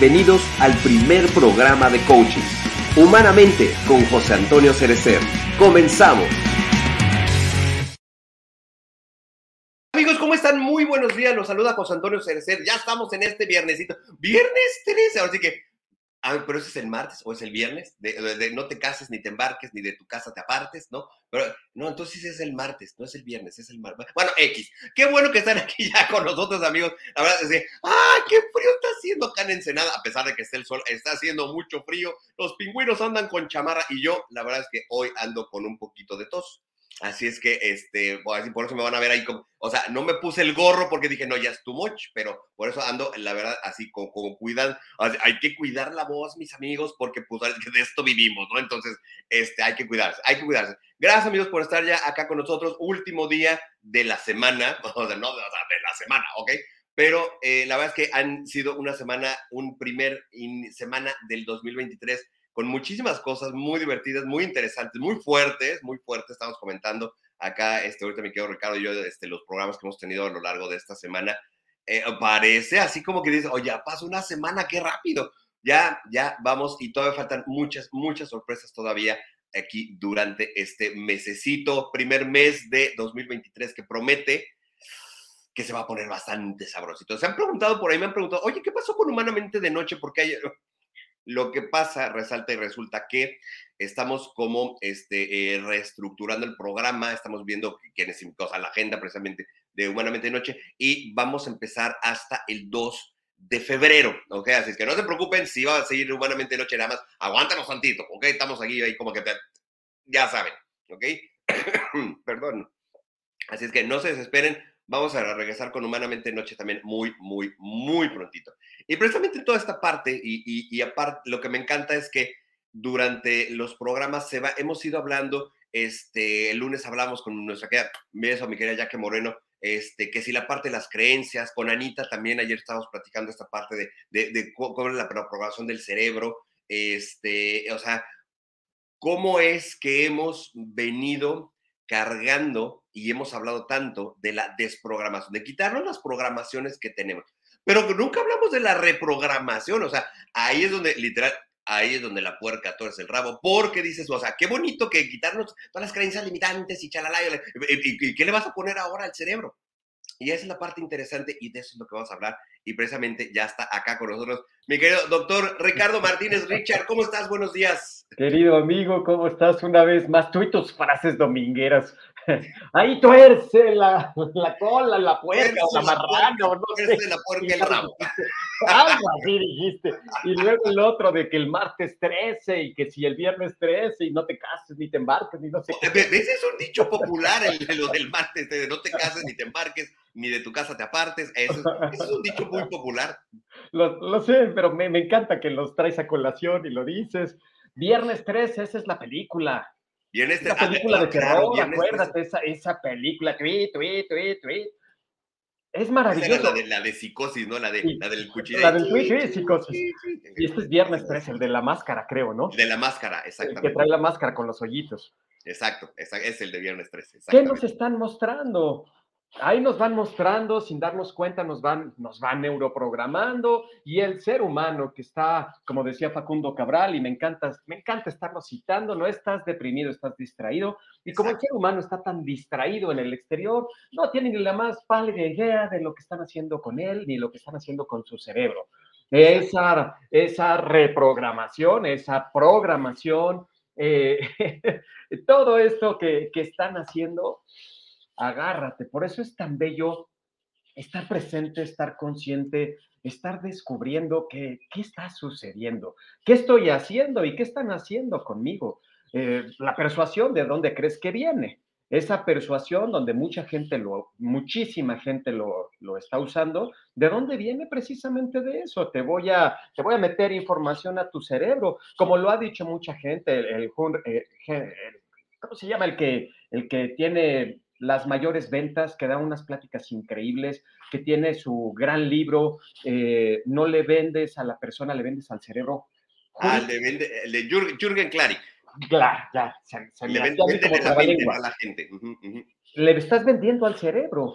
Bienvenidos al primer programa de coaching. Humanamente con José Antonio Cerecer. Comenzamos. Amigos, ¿cómo están? Muy buenos días. Los saluda José Antonio Cerecer. Ya estamos en este viernesito. Viernes 13. Así que Ah, pero ese es el martes o es el viernes, de, no te cases ni te embarques ni de tu casa te apartes, ¿no? Pero no, entonces es el martes, no es el viernes, es el martes. Bueno, X, qué bueno que están aquí ya con nosotros, amigos. La verdad es que, ¡ah, qué frío está haciendo acá en Ensenada! A pesar de que esté el sol, está haciendo mucho frío. Los pingüinos andan con chamarra y yo, la verdad es que hoy ando con un poquito de tos. Así es que, este, por eso me van a ver ahí como, o sea, no me puse el gorro porque dije, no, ya es too much, pero por eso ando, la verdad, así como, como cuidan, hay que cuidar la voz, mis amigos, porque pues de esto vivimos, ¿no? Entonces, este, hay que cuidarse, hay que cuidarse. Gracias, amigos, por estar ya acá con nosotros, último día de la semana, o sea, no, de la semana, ¿ok? Pero eh, la verdad es que han sido una semana, un primer semana del 2023 con muchísimas cosas muy divertidas, muy interesantes, muy fuertes, muy fuertes. Estamos comentando acá, este, ahorita me quedo Ricardo y yo, este, los programas que hemos tenido a lo largo de esta semana. Eh, parece así como que dice, oye, ya pasó una semana, qué rápido. Ya, ya vamos y todavía faltan muchas, muchas sorpresas todavía aquí durante este mesecito, primer mes de 2023 que promete que se va a poner bastante sabrosito. Se han preguntado por ahí, me han preguntado, oye, ¿qué pasó con Humanamente de Noche? Porque hay, lo que pasa, resalta y resulta que estamos como este, eh, reestructurando el programa, estamos viendo quiénes a la agenda precisamente de Humanamente de Noche y vamos a empezar hasta el 2 de febrero, ¿ok? Así es que no se preocupen si va a seguir Humanamente de Noche, nada más aguántanos tantito, ¿ok? Estamos aquí ahí como que ya saben, ¿ok? Perdón. Así es que no se desesperen, vamos a regresar con Humanamente Noche también muy, muy, muy prontito. Y precisamente toda esta parte, y, aparte, lo que me encanta es que durante los programas se va, hemos ido hablando, este, el lunes hablamos con nuestra querida, beso mi querida Jaque Moreno, este, que si la parte de las creencias, con Anita también ayer estábamos platicando esta parte de, de, de cómo es la programación del cerebro, este, o sea, cómo es que hemos venido cargando y hemos hablado tanto de la desprogramación, de quitarnos las programaciones que tenemos. Pero nunca hablamos de la reprogramación, o sea, ahí es donde, literal, ahí es donde la puerca torce el rabo, porque dices, o sea, qué bonito que quitarnos todas las creencias limitantes y chalala, y, qué le vas a poner ahora al cerebro? Y esa es la parte interesante y de eso es lo que vamos a hablar. Y precisamente ya está acá con nosotros mi querido doctor Ricardo Martínez. Richard, ¿cómo estás? Buenos días. Querido amigo, ¿cómo estás? Una vez más, tú y tus frases domingueras. Ahí tuerce la, la cola, la puerca o la marrana, o no sé. la puerca el ramo. Algo así dijiste. Y luego el otro de que el martes 13 y que si el viernes 13 y no te cases ni te embarques ni no sé qué. Ese es un dicho popular, el, lo del martes, de no te cases ni te embarques ni de tu casa te apartes. Eso, es un dicho muy popular. Lo, lo sé, pero me, me encanta que los traes a colación y lo dices. Viernes 13, esa es la película. Viene este, esa película de terror, acuérdate, esa, esa película, tweet, tweet, tweet, tweet. Es maravilloso. la de, la de psicosis, ¿no? La, de, la del cuchillo. La del tweet, sí, psicosis. Y este es viernes 13, el de la máscara, creo, ¿no? De la máscara, exactamente. El que trae la máscara con los hoyitos. Exacto, es el de viernes 13. ¿Qué nos están mostrando? Ahí nos van mostrando, sin darnos cuenta, nos van, nos van neuroprogramando y el ser humano que está, como decía Facundo Cabral, y me encanta, me encanta estarlo citando, no estás deprimido, estás distraído. Y como el ser humano está tan distraído en el exterior, no tiene ni la más pálida idea de lo que están haciendo con él, ni lo que están haciendo con su cerebro. Esa, esa reprogramación, esa programación, eh, todo esto que, que están haciendo, agárrate. Por eso es tan bello estar presente, estar consciente, estar descubriendo qué, qué está sucediendo, qué estoy haciendo y qué están haciendo conmigo. Eh, la persuasión de dónde crees que viene. Esa persuasión donde mucha gente lo, muchísima gente lo, lo, está usando, ¿de dónde viene precisamente de eso? Te voy, a, te voy a meter información a tu cerebro, como lo ha dicho mucha gente, el, eh, ¿cómo se llama? El que, el que tiene las mayores ventas, que da unas pláticas increíbles, que tiene su gran libro, eh, no le vendes a la persona, le vendes al cerebro. Ah, le vende, el de Jürgen Klarik. Claro, ya, se, le vende, a la gente. Le estás vendiendo al cerebro.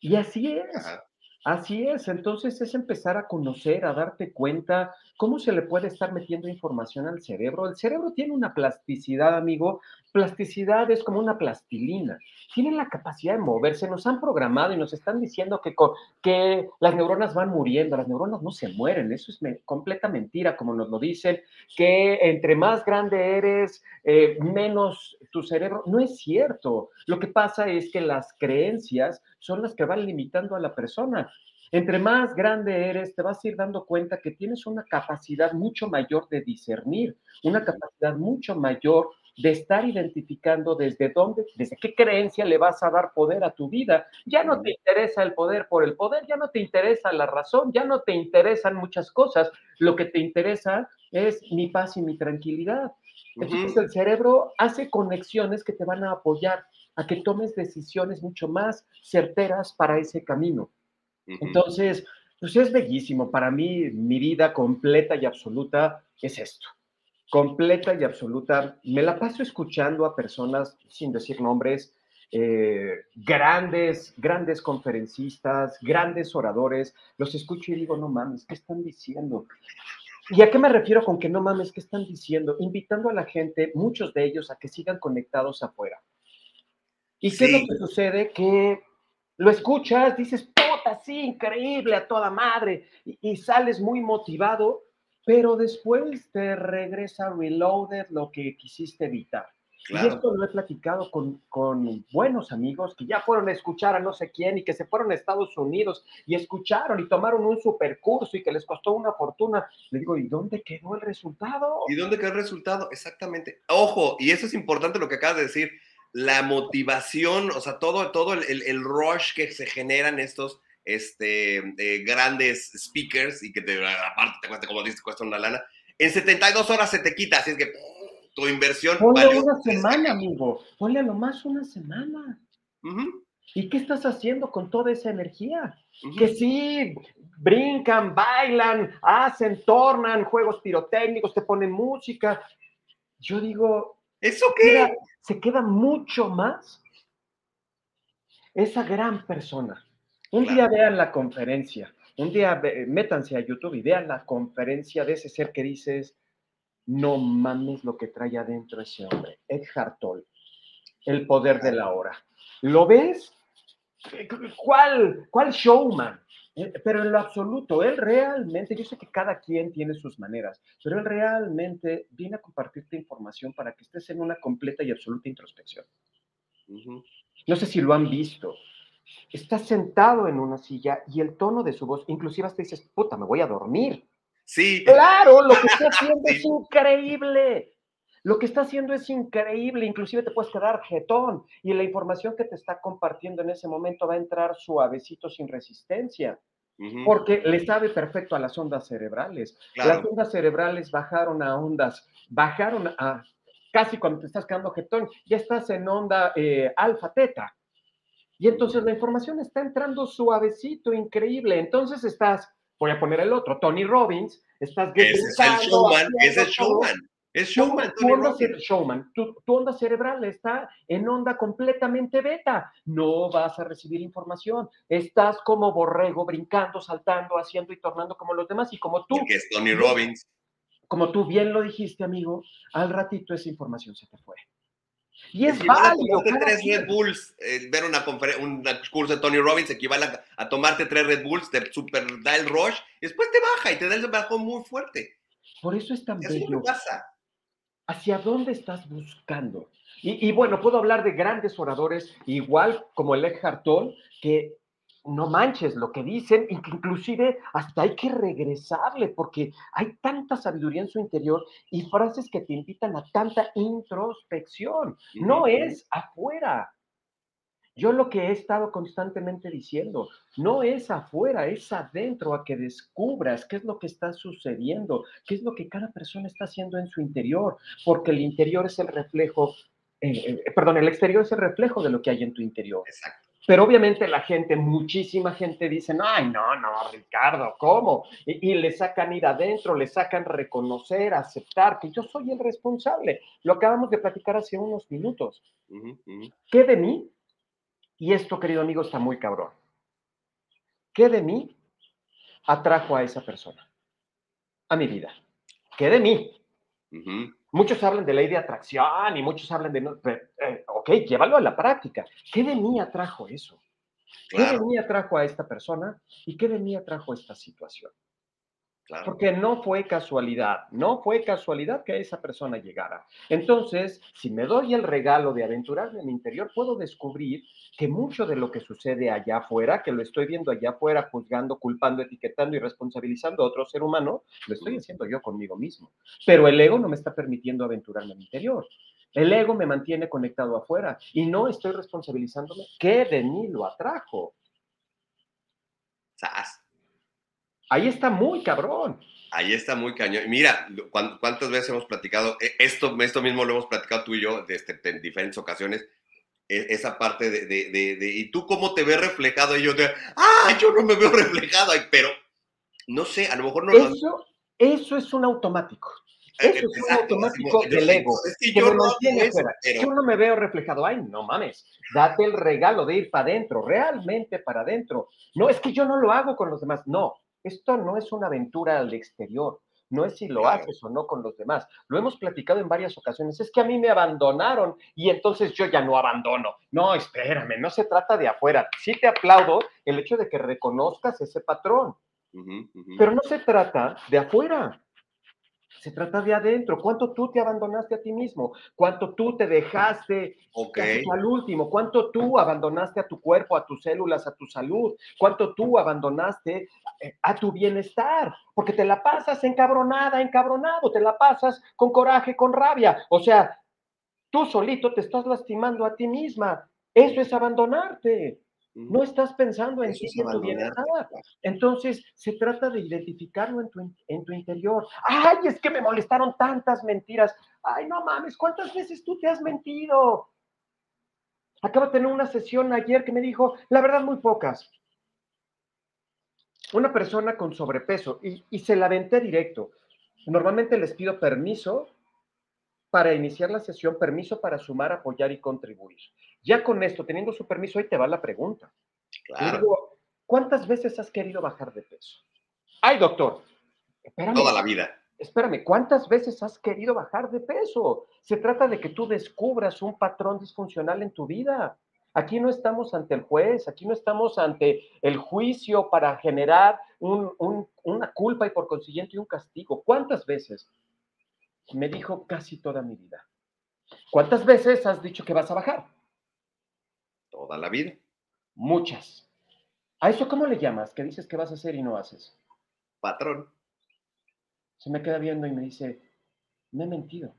Y así es. Así es, entonces es empezar a conocer, a darte cuenta cómo se le puede estar metiendo información al cerebro. El cerebro tiene una plasticidad, amigo. Plasticidad es como una plastilina. Tienen la capacidad de moverse. Nos han programado y nos están diciendo que, que las neuronas van muriendo. Las neuronas no se mueren. Eso es completa mentira, como nos lo dicen. Que entre más grande eres, eh, menos tu cerebro. No es cierto. Lo que pasa es que las creencias son las que van limitando a la persona. Entre más grande eres, te vas a ir dando cuenta que tienes una capacidad mucho mayor de discernir, una capacidad mucho mayor de estar identificando desde dónde, desde qué creencia le vas a dar poder a tu vida. Ya no te interesa el poder por el poder, ya no te interesa la razón, ya no te interesan muchas cosas. Lo que te interesa es mi paz y mi tranquilidad. Entonces el cerebro hace conexiones que te van a apoyar a que tomes decisiones mucho más certeras para ese camino. Entonces, pues es bellísimo. Para mí, mi vida completa y absoluta es esto. Completa y absoluta. Me la paso escuchando a personas, sin decir nombres, eh, grandes, grandes conferencistas, grandes oradores. Los escucho y digo, no mames, ¿qué están diciendo? ¿Y a qué me refiero con que no mames, qué están diciendo? Invitando a la gente, muchos de ellos, a que sigan conectados afuera. ¿Y qué es lo que sucede? Que lo escuchas, dices, puta, sí, increíble, a toda madre, y, sales muy motivado, pero después te regresa reloaded lo que quisiste evitar. Y esto lo he platicado con, con, buenos amigos que ya fueron a escuchar a no sé quién y que se fueron a Estados Unidos y escucharon y tomaron un supercurso y que les costó una fortuna. Le digo, ¿y dónde quedó el resultado? ¿Y dónde quedó el resultado? Exactamente. Ojo, y eso es importante lo que acabas de decir la motivación, o sea, todo, todo el, rush que se generan estos este, eh, grandes speakers y que te, aparte te cuesta, como dices, cuesta una lana, en 72 horas se te quita, así es que tu inversión... Ponle una semana, amigo, ponle a lo más una semana. ¿Y qué estás haciendo con toda esa energía? Que sí, brincan, bailan, hacen, tornan, juegos pirotécnicos, te ponen música. Yo digo, ¿Eso qué? se queda mucho más esa gran persona. Un día vean la conferencia, un día métanse a YouTube y vean la conferencia de ese ser que dices, no mames lo que trae adentro ese hombre, Eckhart Tolle, el poder de la hora. ¿Lo ves? ¿Cuál, cuál showman? Eh, pero en lo absoluto, él realmente, yo sé que cada quien tiene sus maneras, pero él realmente viene a compartirte información para que estés en una completa y absoluta introspección. No sé si lo han visto. Está sentado en una silla y el tono de su voz, inclusive hasta dices, puta, me voy a dormir. Sí. Claro, lo que está haciendo es increíble. Lo que está haciendo es increíble, inclusive te puedes quedar jetón y la información que te está compartiendo en ese momento va a entrar suavecito sin resistencia. Porque le sabe perfecto a las ondas cerebrales. Las ondas cerebrales bajaron a ondas, bajaron a casi cuando te estás quedando jetón, ya estás en onda eh, alfa teta. Y entonces la información está entrando suavecito, increíble. Entonces estás, voy a poner el otro, Tony Robbins, estás... Ese es el showman, ese es showman. Es showman, tu, onda, showman. Tu, onda cerebral está en onda completamente beta. No vas a recibir información. Estás como borrego, brincando, saltando, haciendo y tornando como los demás. Y como tú. Que es Tony Robbins. Como tú bien lo dijiste, amigo, al ratito esa información se te fue. Y es válido. tres Red Bulls, eh, ver una un curso de Tony Robbins equivale a, tomarte tres Red Bulls, te super da el rush, y después te baja y te da el bajón muy fuerte. Por eso es tan eso bello. pasa hacia dónde estás buscando. Y, bueno, puedo hablar de grandes oradores, igual como el Eckhart Tolle, que no manches lo que dicen, inclusive hasta hay que regresarle, porque hay tanta sabiduría en su interior y frases que te invitan a tanta introspección. No es afuera, yo lo que he estado constantemente diciendo, no es afuera, es adentro, a que descubras qué es lo que está sucediendo, qué es lo que cada persona está haciendo en su interior, porque el interior es el reflejo, eh, eh, perdón, el exterior es el reflejo de lo que hay en tu interior. Exacto. Pero obviamente la gente, muchísima gente dice, ay, no, no, Ricardo, ¿cómo? Y, le sacan ir adentro, le sacan reconocer, aceptar que yo soy el responsable. Lo acabamos de platicar hace unos minutos. ¿Qué de mí? Y esto, querido amigo, está muy cabrón. ¿qué de mí atrajo a esa persona? A mi vida. ¿Qué de mí? Muchos hablan de ley de atracción y muchos hablan de... No, eh, ok, llévalo a la práctica. ¿Qué de mí atrajo eso? ¿Qué de mí atrajo a esta persona y qué de mí atrajo esta situación? Porque no fue casualidad, no fue casualidad que esa persona llegara. Entonces, si me doy el regalo de aventurarme en mi interior, puedo descubrir que mucho de lo que sucede allá afuera, que lo estoy viendo allá afuera, juzgando, culpando, etiquetando y responsabilizando a otro ser humano, lo estoy haciendo yo conmigo mismo. Pero el ego no me está permitiendo aventurarme en mi interior. El ego me mantiene conectado afuera y no estoy responsabilizándome. ¿Qué de mí lo atrajo? Ahí está muy cabrón. Ahí está muy cañón. Mira, ¿cuántas veces hemos platicado? E, esto, esto mismo lo hemos platicado tú y yo este, en diferentes ocasiones. E, esa parte de, de, de, ¿y tú cómo te ves reflejado? Y yo te, ah, yo no me veo reflejado, pero no sé, a lo mejor no eso, Eso es un automático. Eh, eso es un automático del ego. yo, no yo no me veo reflejado. Ay, no mames. Date el regalo de ir para adentro, realmente para adentro. No, es que yo no lo hago con los demás. No, esto no es una aventura al exterior, no es si lo haces o no con los demás. Lo hemos platicado en varias ocasiones. Es que a mí me abandonaron y entonces yo ya no abandono. No, espérame, no se trata de afuera. Sí te aplaudo el hecho de que reconozcas ese patrón, pero no se trata de afuera. Se trata de adentro. ¿Cuánto tú te abandonaste a ti mismo? ¿Cuánto tú te dejaste al último? ¿Cuánto tú abandonaste a tu cuerpo, a tus células, a tu salud? ¿Cuánto tú abandonaste eh, a tu bienestar? Porque te la pasas encabronada, encabronado, te la pasas con coraje, con rabia. O sea, tú solito te estás lastimando a ti misma. Eso es abandonarte. No estás pensando en ti y en tu bienestar. Entonces, se trata de identificarlo en tu, en tu interior. Ay, es que me molestaron tantas mentiras. Ay, no mames, ¿cuántas veces tú te has mentido? Acabo de tener una sesión ayer que me dijo, la verdad, muy pocas. Una persona con sobrepeso y, y se la venté directo. Normalmente les pido permiso para iniciar la sesión, permiso para sumar, apoyar y contribuir. Ya con esto, teniendo su permiso, ahí te va la pregunta. Claro. ¿cuántas veces has querido bajar de peso? Ay, doctor. Espérame, Toda la vida. Espérame, ¿cuántas veces has querido bajar de peso? Se trata de que tú descubras un patrón disfuncional en tu vida. Aquí no estamos ante el juez, aquí no estamos ante el juicio para generar una culpa y por consiguiente un castigo. ¿Cuántas veces me dijo casi toda mi vida. ¿Cuántas veces has dicho que vas a bajar? Toda la vida. Muchas. ¿A eso cómo le llamas? Que dices que vas a hacer y no haces. Patrón. Se me queda viendo y me dice, me he mentido.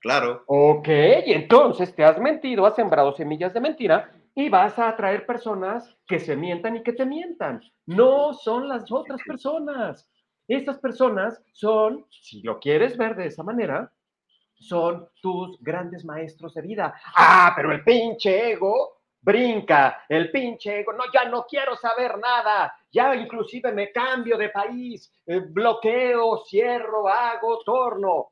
Claro. Ok, y entonces te has mentido, has sembrado semillas de mentira y vas a atraer personas que se mientan y que te mientan. No son las otras personas. Estas personas son, si lo quieres ver de esa manera, son tus grandes maestros de vida. Ah, pero el pinche ego brinca, el pinche ego, no, ya no quiero saber nada, ya inclusive me cambio de país, eh, bloqueo, cierro, hago, torno.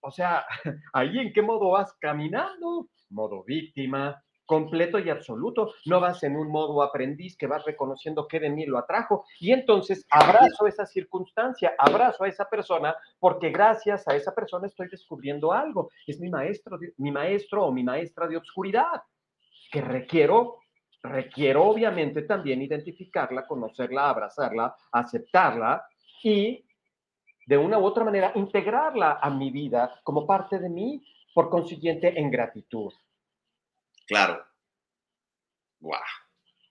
O sea, ahí en qué modo vas caminando, modo víctima, completo y absoluto. No vas en un modo aprendiz que vas reconociendo que de mí lo atrajo. Y entonces abrazo esa circunstancia, abrazo a esa persona, porque gracias a esa persona estoy descubriendo algo. Es mi maestro, mi maestro o mi maestra de obscuridad, que requiero, requiero obviamente también identificarla, conocerla, abrazarla, aceptarla y de una u otra manera integrarla a mi vida como parte de mí, por consiguiente en gratitud. Claro.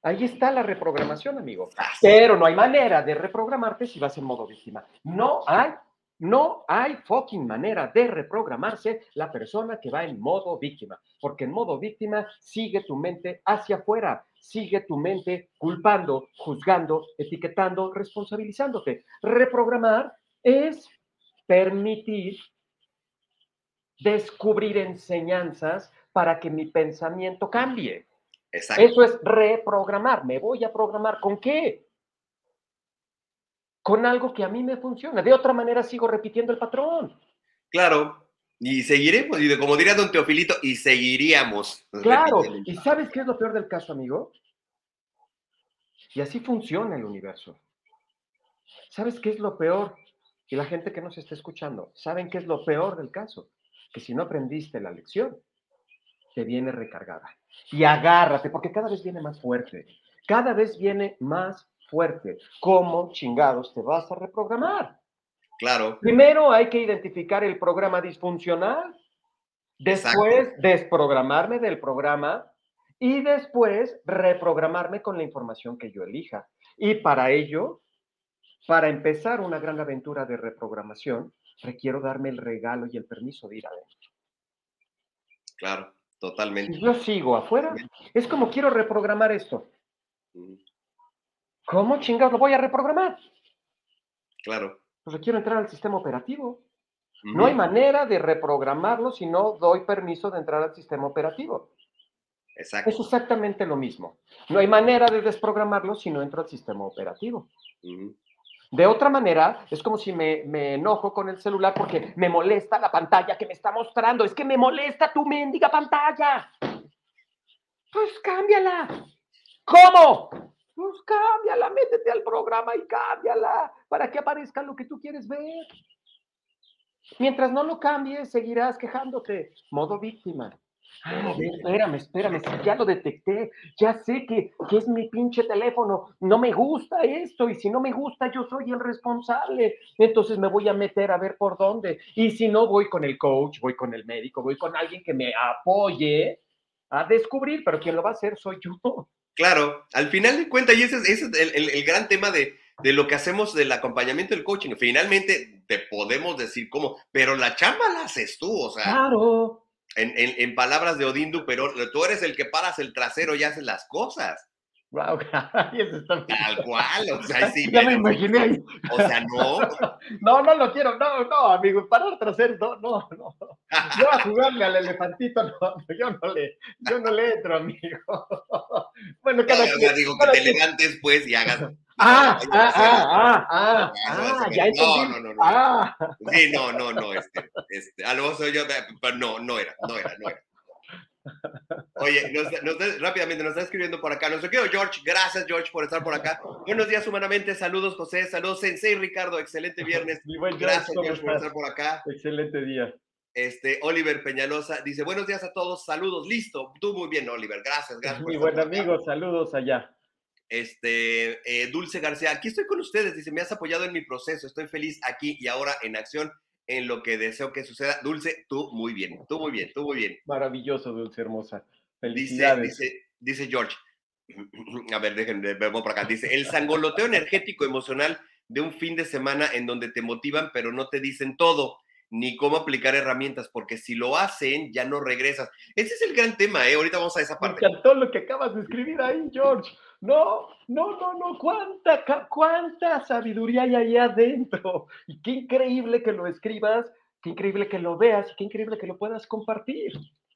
Ahí está la reprogramación, amigo. Pero no hay manera de reprogramarte si vas en modo víctima. No hay, no hay fucking manera de reprogramarse la persona que va en modo víctima. Porque en modo víctima sigue tu mente hacia afuera, sigue tu mente culpando, juzgando, etiquetando, responsabilizándote. Reprogramar es permitir descubrir enseñanzas para que mi pensamiento cambie. Eso es reprogramar. Me voy a programar. ¿Con qué? Con algo que a mí me funciona. De otra manera sigo repitiendo el patrón. Claro. Y seguiremos, y como diría don Teofilito, y seguiríamos. Claro. ¿Y sabes qué es lo peor del caso, amigo? Y así funciona el universo. ¿Sabes qué es lo peor? Y la gente que nos está escuchando, ¿saben qué es lo peor del caso? Que si no aprendiste la lección, te viene recargada. Y agárrate, porque cada vez viene más fuerte. Cada vez viene más fuerte. ¿Cómo chingados te vas a reprogramar? Claro. Primero hay que identificar el programa disfuncional, después desprogramarme del programa y después reprogramarme con la información que yo elija. Y para ello, para empezar una gran aventura de reprogramación, requiero darme el regalo y el permiso de ir adentro. Claro, totalmente. Si yo sigo afuera, es como quiero reprogramar esto. ¿Cómo chingados lo voy a reprogramar? Claro. Pues quiero entrar al sistema operativo. No hay manera de reprogramarlo si no doy permiso de entrar al sistema operativo. Exacto. Es exactamente lo mismo. No hay manera de desprogramarlo si no entro al sistema operativo. De otra manera, es como si me, enojo con el celular porque me molesta la pantalla que me está mostrando. Es que me molesta tu mendiga pantalla. Pues cámbiala. ¿Cómo? Pues cámbiala, métete al programa y cámbiala para que aparezca lo que tú quieres ver. Mientras no lo cambies, seguirás quejándote. Modo víctima. Ah, espérame, espérame, ya lo detecté, ya sé que, que, es mi pinche teléfono, no me gusta esto, y si no me gusta, yo soy el responsable, entonces me voy a meter a ver por dónde, y si no, voy con el coach, voy con el médico, voy con alguien que me apoye a descubrir, pero quien lo va a hacer soy yo. Claro, al final de cuentas, y ese, es el, el, gran tema de, de, lo que hacemos del acompañamiento del coaching. Finalmente te podemos decir cómo, pero la chamba la haces tú, o sea. Claro. En, en, en palabras de Odín pero tú eres el que paras el trasero y haces las cosas. Wow, eso está Tal cual, o sea, sí. ya me imaginé. O sea, no. No, no lo quiero, no, no, amigo, parar trasero, no, no, no. Yo a jugarle al elefantito, no, yo no le, yo no le entro, amigo. Bueno, cada no, quien. digo que te levantes, pues, y hagas. Ah, ah, ah, ah, ah, ah, ya. No, no, no, no. Ah. Sí, no, no, no, este, este, a lo soy yo, pero no, no era, no era, no era. Oye, nos, nos, rápidamente nos está escribiendo por acá. Nuestro querido George, gracias George por estar por acá. Buenos días humanamente, saludos José, saludos Sensei Ricardo, excelente viernes. gracias George por estar por acá. Excelente día. Este, Oliver Peñalosa dice, buenos días a todos, saludos, listo. Tú muy bien, Oliver, gracias, gracias. Muy buen amigo, saludos allá. Este, eh, Dulce García, aquí estoy con ustedes, dice, me has apoyado en mi proceso, estoy feliz aquí y ahora en acción en lo que deseo que suceda. Dulce, tú muy bien, tú muy bien, tú muy bien. Maravilloso, Dulce, hermosa. Dice, dice, dice George, a ver, déjenme, vemos por acá, dice, el sangoloteo energético emocional de un fin de semana en donde te motivan, pero no te dicen todo, ni cómo aplicar herramientas, porque si lo hacen, ya no regresas. Ese es el gran tema, ¿eh? Ahorita vamos a esa parte. Me encantó lo que acabas de escribir ahí, George. No, no, no, no, cuánta, cuánta sabiduría hay ahí adentro. Y qué increíble que lo escribas, qué increíble que lo veas, y qué increíble que lo puedas compartir.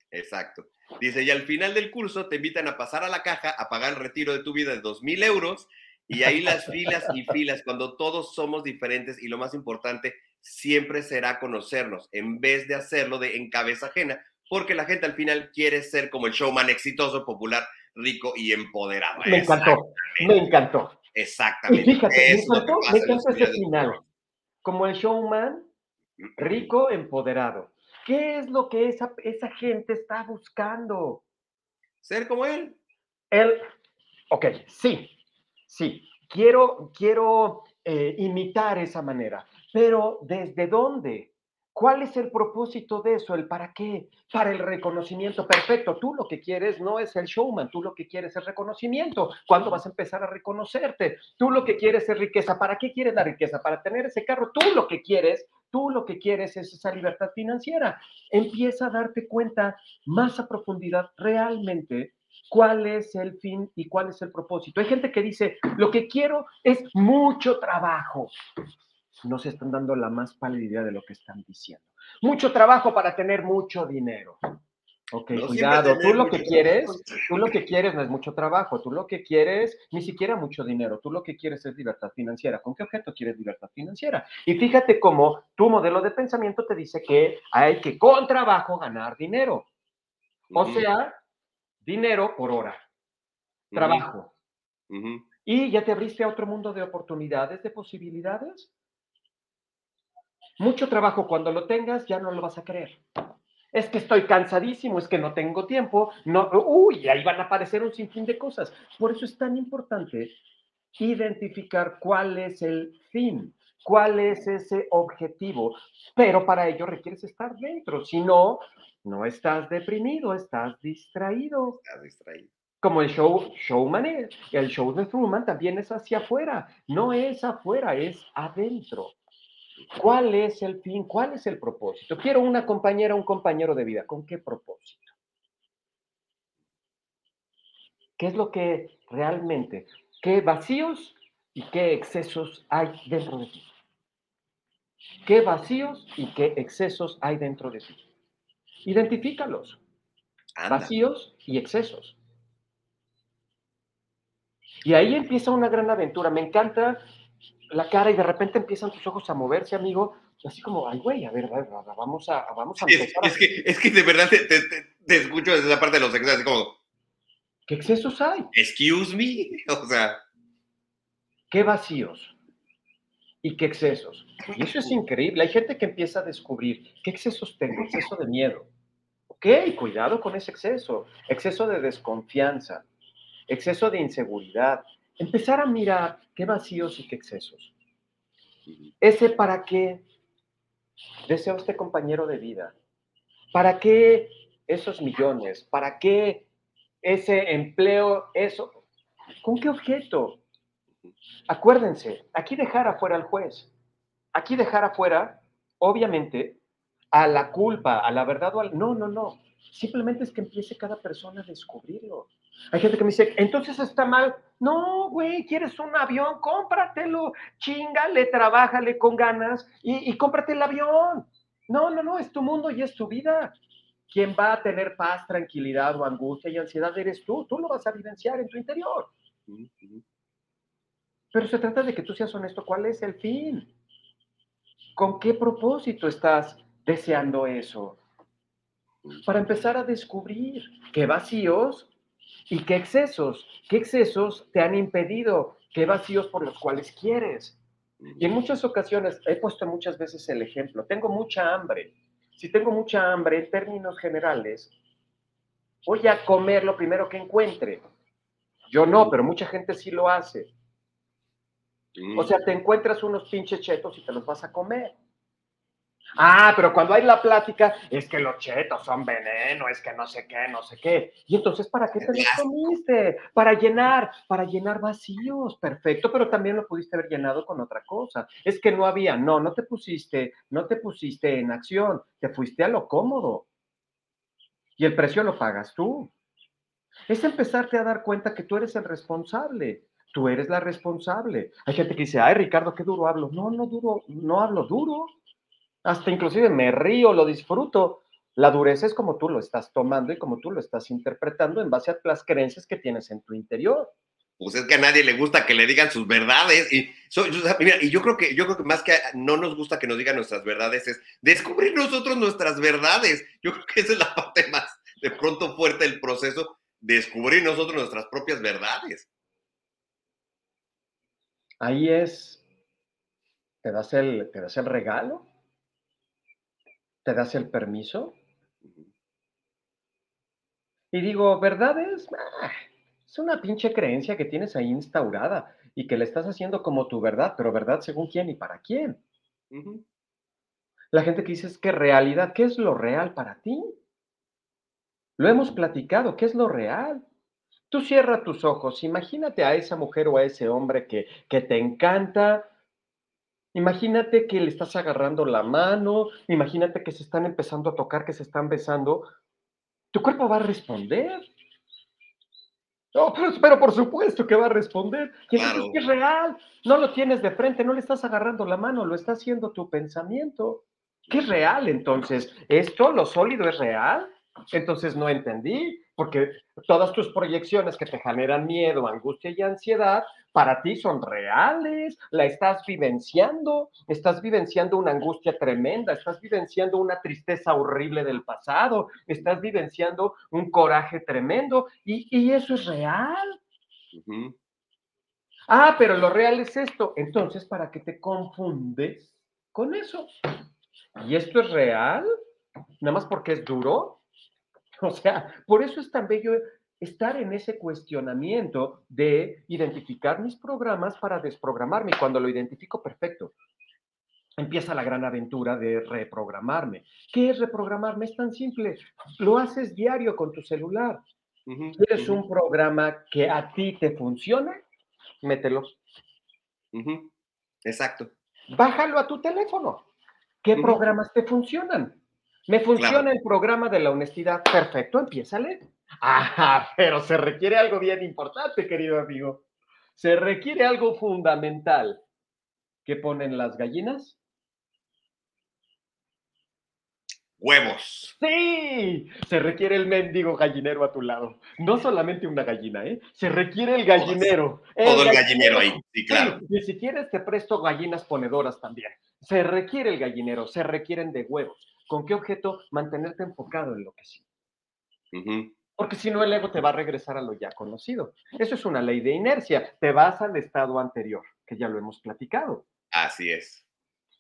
Exacto. Dice, y al final del curso te invitan a pasar a la caja a pagar el retiro de tu vida de dos mil euros y ahí las filas y filas, cuando todos somos diferentes y lo más importante, siempre será conocernos en vez de hacerlo de en cabeza ajena, porque la gente al final quiere ser como el showman exitoso, popular, rico y empoderado. Me encantó, me encantó. Exactamente. Y fíjate, me encantó, me encantó ese final. Como el showman, rico, empoderado. ¿Qué es lo que esa, esa gente está buscando? Ser como él. Él, ok, sí, sí. Quiero, quiero eh, imitar esa manera, pero ¿desde dónde? ¿Cuál es el propósito de eso? ¿El para qué? Para el reconocimiento. Perfecto. Tú lo que quieres no es el showman, tú lo que quieres es reconocimiento. ¿Cuándo vas a empezar a reconocerte? Tú lo que quieres es riqueza. ¿Para qué quieres la riqueza? Para tener ese carro. Tú lo que quieres, tú lo que quieres es esa libertad financiera. Empieza a darte cuenta más a profundidad realmente cuál es el fin y cuál es el propósito. Hay gente que dice, lo que quiero es mucho trabajo no se están dando la más pálida idea de lo que están diciendo. Mucho trabajo para tener mucho dinero. Ok, cuidado, tú lo que quieres, tú lo que quieres no es mucho trabajo, tú lo que quieres ni siquiera mucho dinero, tú lo que quieres es libertad financiera. ¿Con qué objeto quieres libertad financiera? Y fíjate cómo tu modelo de pensamiento te dice que hay que con trabajo ganar dinero. O sea, dinero por hora, trabajo. Y ya te abriste a otro mundo de oportunidades, de posibilidades. Mucho trabajo cuando lo tengas ya no lo vas a querer. Es que estoy cansadísimo, es que no tengo tiempo, no, uy, ahí van a aparecer un sinfín de cosas. Por eso es tan importante identificar cuál es el fin, cuál es ese objetivo, pero para ello requieres estar dentro, si no, no estás deprimido, estás distraído. Estás distraído. Como el show, Showman, el show de Truman también es hacia afuera, no es afuera, es adentro. ¿Cuál es el fin? ¿Cuál es el propósito? Quiero una compañera, un compañero de vida. ¿Con qué propósito? ¿Qué es lo que realmente, qué vacíos y qué excesos hay dentro de ti? ¿Qué vacíos y qué excesos hay dentro de ti? Identifícalos. Vacíos y excesos. Y ahí empieza una gran aventura. Me encanta la cara y de repente empiezan tus ojos a moverse, amigo, así como, ay, güey, a ver, vamos a, vamos a empezar. Es, que, es que de verdad te, te, escucho desde esa parte de los excesos, así como... ¿Qué excesos hay? Excuse me, o sea... ¿Qué vacíos? ¿Y qué excesos? Y eso es increíble. Hay gente que empieza a descubrir qué excesos tengo, exceso de miedo. Ok, cuidado con ese exceso. Exceso de desconfianza, exceso de inseguridad, empezar a mirar qué vacíos y qué excesos. Ese para qué deseo este compañero de vida. ¿Para qué esos millones? ¿Para qué ese empleo? Eso. ¿Con qué objeto? Acuérdense, aquí dejar afuera al juez. Aquí dejar afuera, obviamente, a la culpa, a la verdad o al... No, no, no. Simplemente es que empiece cada persona a descubrirlo. Hay gente que me dice, entonces está mal. No, güey, quieres un avión, cómpratelo, chingale, trabájale con ganas y, y cómprate el avión. No, no, no, es tu mundo y es tu vida. Quien va a tener paz, tranquilidad o angustia y ansiedad eres tú. Tú lo vas a vivenciar en tu interior. Pero se trata de que tú seas honesto. ¿Cuál es el fin? ¿Con qué propósito estás deseando eso? Para empezar a descubrir qué vacíos ¿Y qué excesos? ¿Qué excesos te han impedido? ¿Qué vacíos por los cuales quieres? Y en muchas ocasiones, he puesto muchas veces el ejemplo, tengo mucha hambre. Si tengo mucha hambre, en términos generales, voy a comer lo primero que encuentre. Yo no, pero mucha gente sí lo hace. O sea, te encuentras unos pinches chetos y te los vas a comer. Ah, pero cuando hay la plática, es que los chetos son veneno, es que no sé qué, no sé qué. Y entonces, ¿para qué te los comiste? Para llenar, para llenar vacíos, perfecto, pero también lo pudiste haber llenado con otra cosa. Es que no había, no, no te pusiste, no te pusiste en acción, te fuiste a lo cómodo. Y el precio lo pagas tú. Es empezarte a dar cuenta que tú eres el responsable. Tú eres la responsable. Hay gente que dice, ay, Ricardo, qué duro hablo. No, no duro, no hablo duro hasta inclusive me río, lo disfruto. La dureza es como tú lo estás tomando y como tú lo estás interpretando en base a las creencias que tienes en tu interior. Pues es que a nadie le gusta que le digan sus verdades. Y, y yo creo que yo creo que más que no nos gusta que nos digan nuestras verdades es descubrir nosotros nuestras verdades. Yo creo que esa es la parte más de pronto fuerte del proceso, descubrir nosotros nuestras propias verdades. Ahí es, te das el, te das el regalo ¿Te das el permiso? Y digo, ¿verdades? Ah, es una pinche creencia que tienes ahí instaurada y que le estás haciendo como tu verdad, pero verdad según quién y para quién. La gente que dice es que realidad, ¿qué es lo real para ti? Lo hemos platicado, ¿qué es lo real? Tú cierra tus ojos, imagínate a esa mujer o a ese hombre que, que te encanta, Imagínate que le estás agarrando la mano, imagínate que se están empezando a tocar, que se están besando. Tu cuerpo va a responder. No, pero, por supuesto que va a responder. Y que es real. No lo tienes de frente, no le estás agarrando la mano, lo está haciendo tu pensamiento. ¿Qué es real entonces? ¿Esto, lo sólido, es real? Entonces no entendí, porque todas tus proyecciones que te generan miedo, angustia y ansiedad, para ti son reales, la estás vivenciando, estás vivenciando una angustia tremenda, estás vivenciando una tristeza horrible del pasado, estás vivenciando un coraje tremendo y, eso es real. Ah, pero lo real es esto. Entonces, ¿para qué te confundes con eso? ¿Y esto es real? ¿Nada más porque es duro? O sea, por eso es tan bello estar en ese cuestionamiento de identificar mis programas para desprogramarme. Cuando lo identifico, perfecto. Empieza la gran aventura de reprogramarme. ¿Qué es reprogramarme? Es tan simple. Lo haces diario con tu celular. ¿Quieres un programa que a ti te funcione? Mételo. Exacto. Bájalo a tu teléfono. ¿Qué programas te funcionan? Me funciona el programa de la honestidad. Perfecto, empiézale. Ah, pero se requiere algo bien importante, querido amigo. Se requiere algo fundamental. ¿Qué ponen las gallinas? Huevos. Sí, se requiere el mendigo gallinero a tu lado. No solamente una gallina, ¿eh? Se requiere el gallinero. todo el gallinero, ahí, sí, claro. y si quieres, te presto gallinas ponedoras también. Se requiere el gallinero, se requieren de huevos. ¿Con qué objeto? Mantenerte enfocado en lo que sí. Porque si no, el ego te va a regresar a lo ya conocido. Eso es una ley de inercia. Te vas al estado anterior, que ya lo hemos platicado. Así es.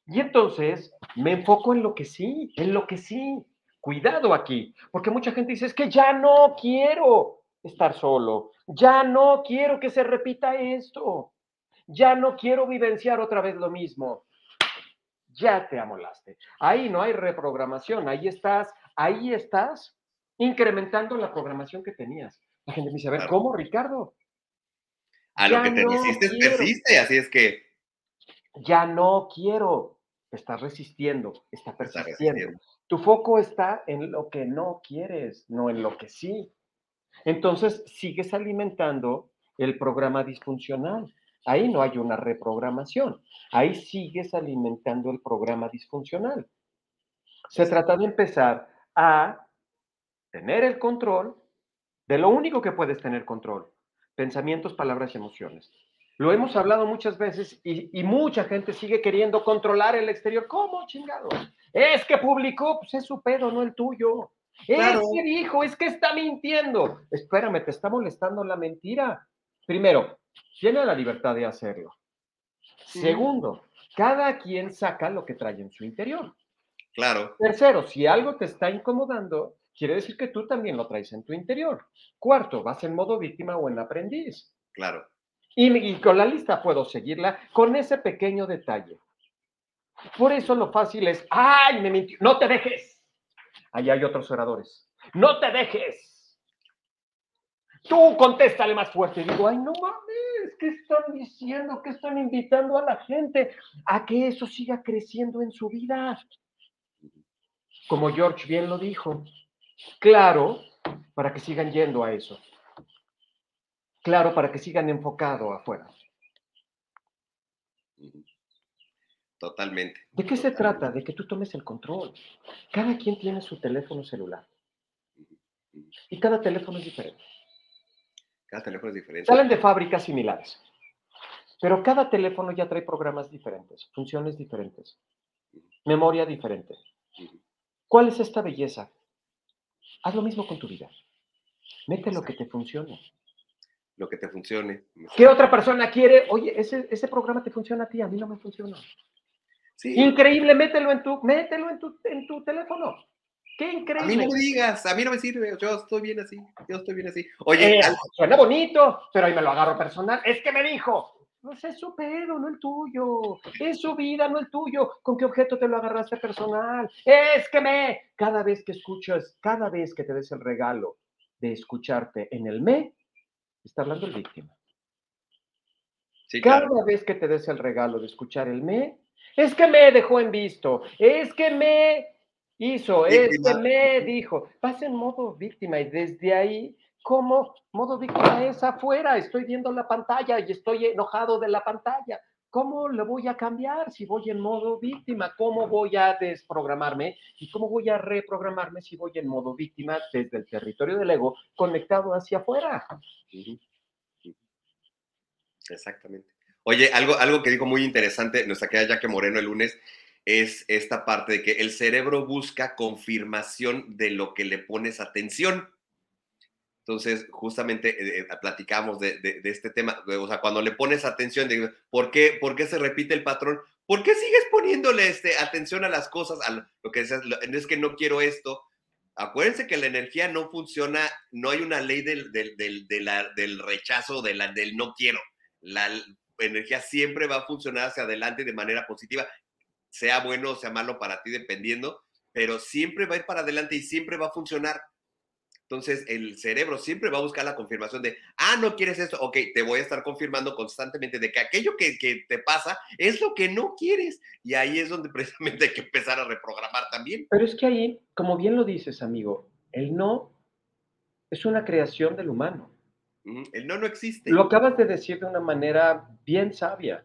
Y entonces me enfoco en lo que sí, en lo que sí. Cuidado aquí, porque mucha gente dice, es que ya no quiero estar solo, ya no quiero que se repita esto, ya no quiero vivenciar otra vez lo mismo. Ya te amolaste. Ahí no hay reprogramación, ahí estás, ahí estás incrementando la programación que tenías. La gente me dice, a ver, ¿cómo, Ricardo? A lo que te hiciste, persiste, así es que... Ya no quiero. Estás resistiendo, está persistiendo. Tu foco está en lo que no quieres, no en lo que sí. Entonces, sigues alimentando el programa disfuncional. Ahí no hay una reprogramación. Ahí sigues alimentando el programa disfuncional. Se trata de empezar a tener el control de lo único que puedes tener control, pensamientos, palabras y emociones. Lo hemos hablado muchas veces y, mucha gente sigue queriendo controlar el exterior. ¿Cómo, chingado? Es que publicó, pues es su pedo, no el tuyo. Es que dijo, es que está mintiendo. Espérame, te está molestando la mentira. Primero, tiene la libertad de hacerlo. Segundo, cada quien saca lo que trae en su interior. Claro. Tercero, si algo te está incomodando, quiere decir que tú también lo traes en tu interior. Cuarto, vas en modo víctima o en aprendiz. Claro. Y, con la lista puedo seguirla con ese pequeño detalle. Por eso lo fácil es, ¡ay, me mintió! ¡No te dejes! Allá hay otros oradores. ¡No te dejes! Tú contéstale más fuerte. Digo, ¡ay, no mames! ¿Qué están diciendo? ¿Qué están invitando a la gente? A que eso siga creciendo en su vida. Como George bien lo dijo, Claro, para que sigan yendo a eso. Claro, para que sigan enfocado afuera. Totalmente. ¿De qué se trata? De que tú tomes el control. Cada quien tiene su teléfono celular. Y cada teléfono es diferente. Cada teléfono es diferente. Salen de fábricas similares. Pero cada teléfono ya trae programas diferentes, funciones diferentes, memoria diferente. ¿Cuál es esta belleza? Haz lo mismo con tu vida. Mete lo que te funcione. Lo que te funcione. ¿Qué otra persona quiere? Oye, ese, ese programa te funciona a ti, a mí no me funciona. Sí. Increíble, mételo en tu, mételo en tu, en tu teléfono. Qué increíble. A mí no me digas, a mí no me sirve, yo estoy bien así, yo estoy bien así. Oye, eh, suena bonito, pero ahí me lo agarro personal. Es que me dijo, pues es su pedo, no el tuyo. Es su vida, no el tuyo. ¿Con qué objeto te lo agarraste personal? Es que me. Cada vez que escuchas, cada vez que te des el regalo de escucharte en el me, está hablando el víctima. cada vez que te des el regalo de escuchar el me, es que me dejó en visto. Es que me hizo, es que me dijo. Vas en modo víctima y desde ahí ¿Cómo modo víctima es afuera? Estoy viendo la pantalla y estoy enojado de la pantalla. ¿Cómo le voy a cambiar si voy en modo víctima? ¿Cómo voy a desprogramarme? ¿Y cómo voy a reprogramarme si voy en modo víctima desde el territorio del ego conectado hacia afuera? Exactamente. Oye, algo, algo que dijo muy interesante nuestra querida Jaque Moreno el lunes es esta parte de que el cerebro busca confirmación de lo que le pones atención. Entonces, justamente eh, eh, platicamos de, este tema. O sea, cuando le pones atención, de, ¿por, qué, ¿por qué se repite el patrón? ¿Por qué sigues poniéndole este, atención a las cosas? A lo, que decías, es que no quiero esto. Acuérdense que la energía no funciona, no hay una ley del, del, del, del rechazo, de la, del no quiero. La energía siempre va a funcionar hacia adelante de manera positiva, sea bueno o sea malo para ti, dependiendo, pero siempre va a ir para adelante y siempre va a funcionar. Entonces, el cerebro siempre va a buscar la confirmación de, ah, no quieres esto, ok, te voy a estar confirmando constantemente de que aquello que, que, te pasa es lo que no quieres. Y ahí es donde precisamente hay que empezar a reprogramar también. Pero es que ahí, como bien lo dices, amigo, el no es una creación del humano. El no no existe. Lo acabas de decir de una manera bien sabia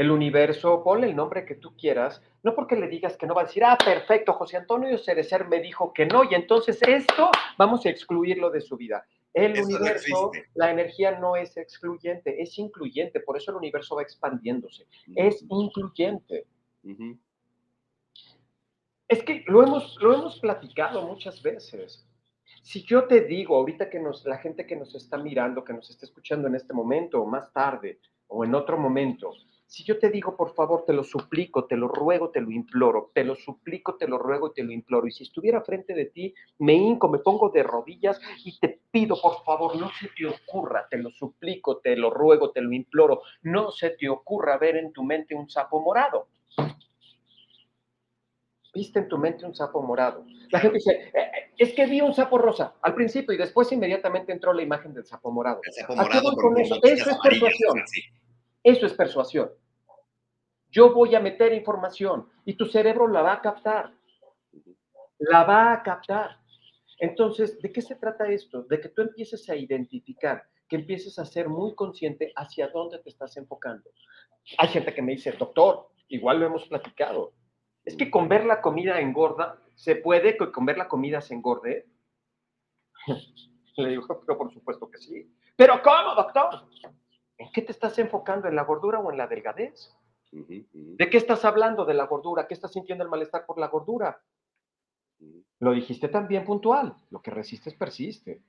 el universo, ponle el nombre que tú quieras, no porque le digas que no va a decir, ah, perfecto, José Antonio Cerecer me dijo que no, y entonces esto vamos a excluirlo de su vida. El universo, la energía no es excluyente, es incluyente, por eso el universo va expandiéndose, es incluyente. Es que lo hemos, lo hemos platicado muchas veces. Si yo te digo, ahorita que nos, la gente que nos está mirando, que nos está escuchando en este momento o más tarde o en otro momento, si yo te digo, por favor, te lo suplico, te lo ruego, te lo imploro, te lo suplico, te lo ruego y te lo imploro, y si estuviera frente de ti, me hinco, me pongo de rodillas y te pido, por favor, no se te ocurra, te lo suplico, te lo ruego, te lo imploro, no se te ocurra ver en tu mente un sapo morado. Viste en tu mente un sapo morado. La gente dice, eh, eh, es que vi un sapo rosa al principio y después inmediatamente entró la imagen del sapo morado. El sapo morado eso? eso es persuasión. Eso es persuasión. Yo voy a meter información y tu cerebro la va a captar. La va a captar. Entonces, ¿de qué se trata esto? De que tú empieces a identificar, que empieces a ser muy consciente hacia dónde te estás enfocando. Hay gente que me dice, doctor, igual lo hemos platicado. Es que con ver la comida engorda, ¿se puede que con ver la comida se engorde? Le digo, pero por supuesto que sí. ¿Pero cómo, doctor? ¿En qué te estás enfocando? ¿En la gordura o en la delgadez? ¿De qué estás hablando? ¿De la gordura? ¿Qué estás sintiendo el malestar por la gordura? Lo dijiste también puntual. Lo que resistes persiste.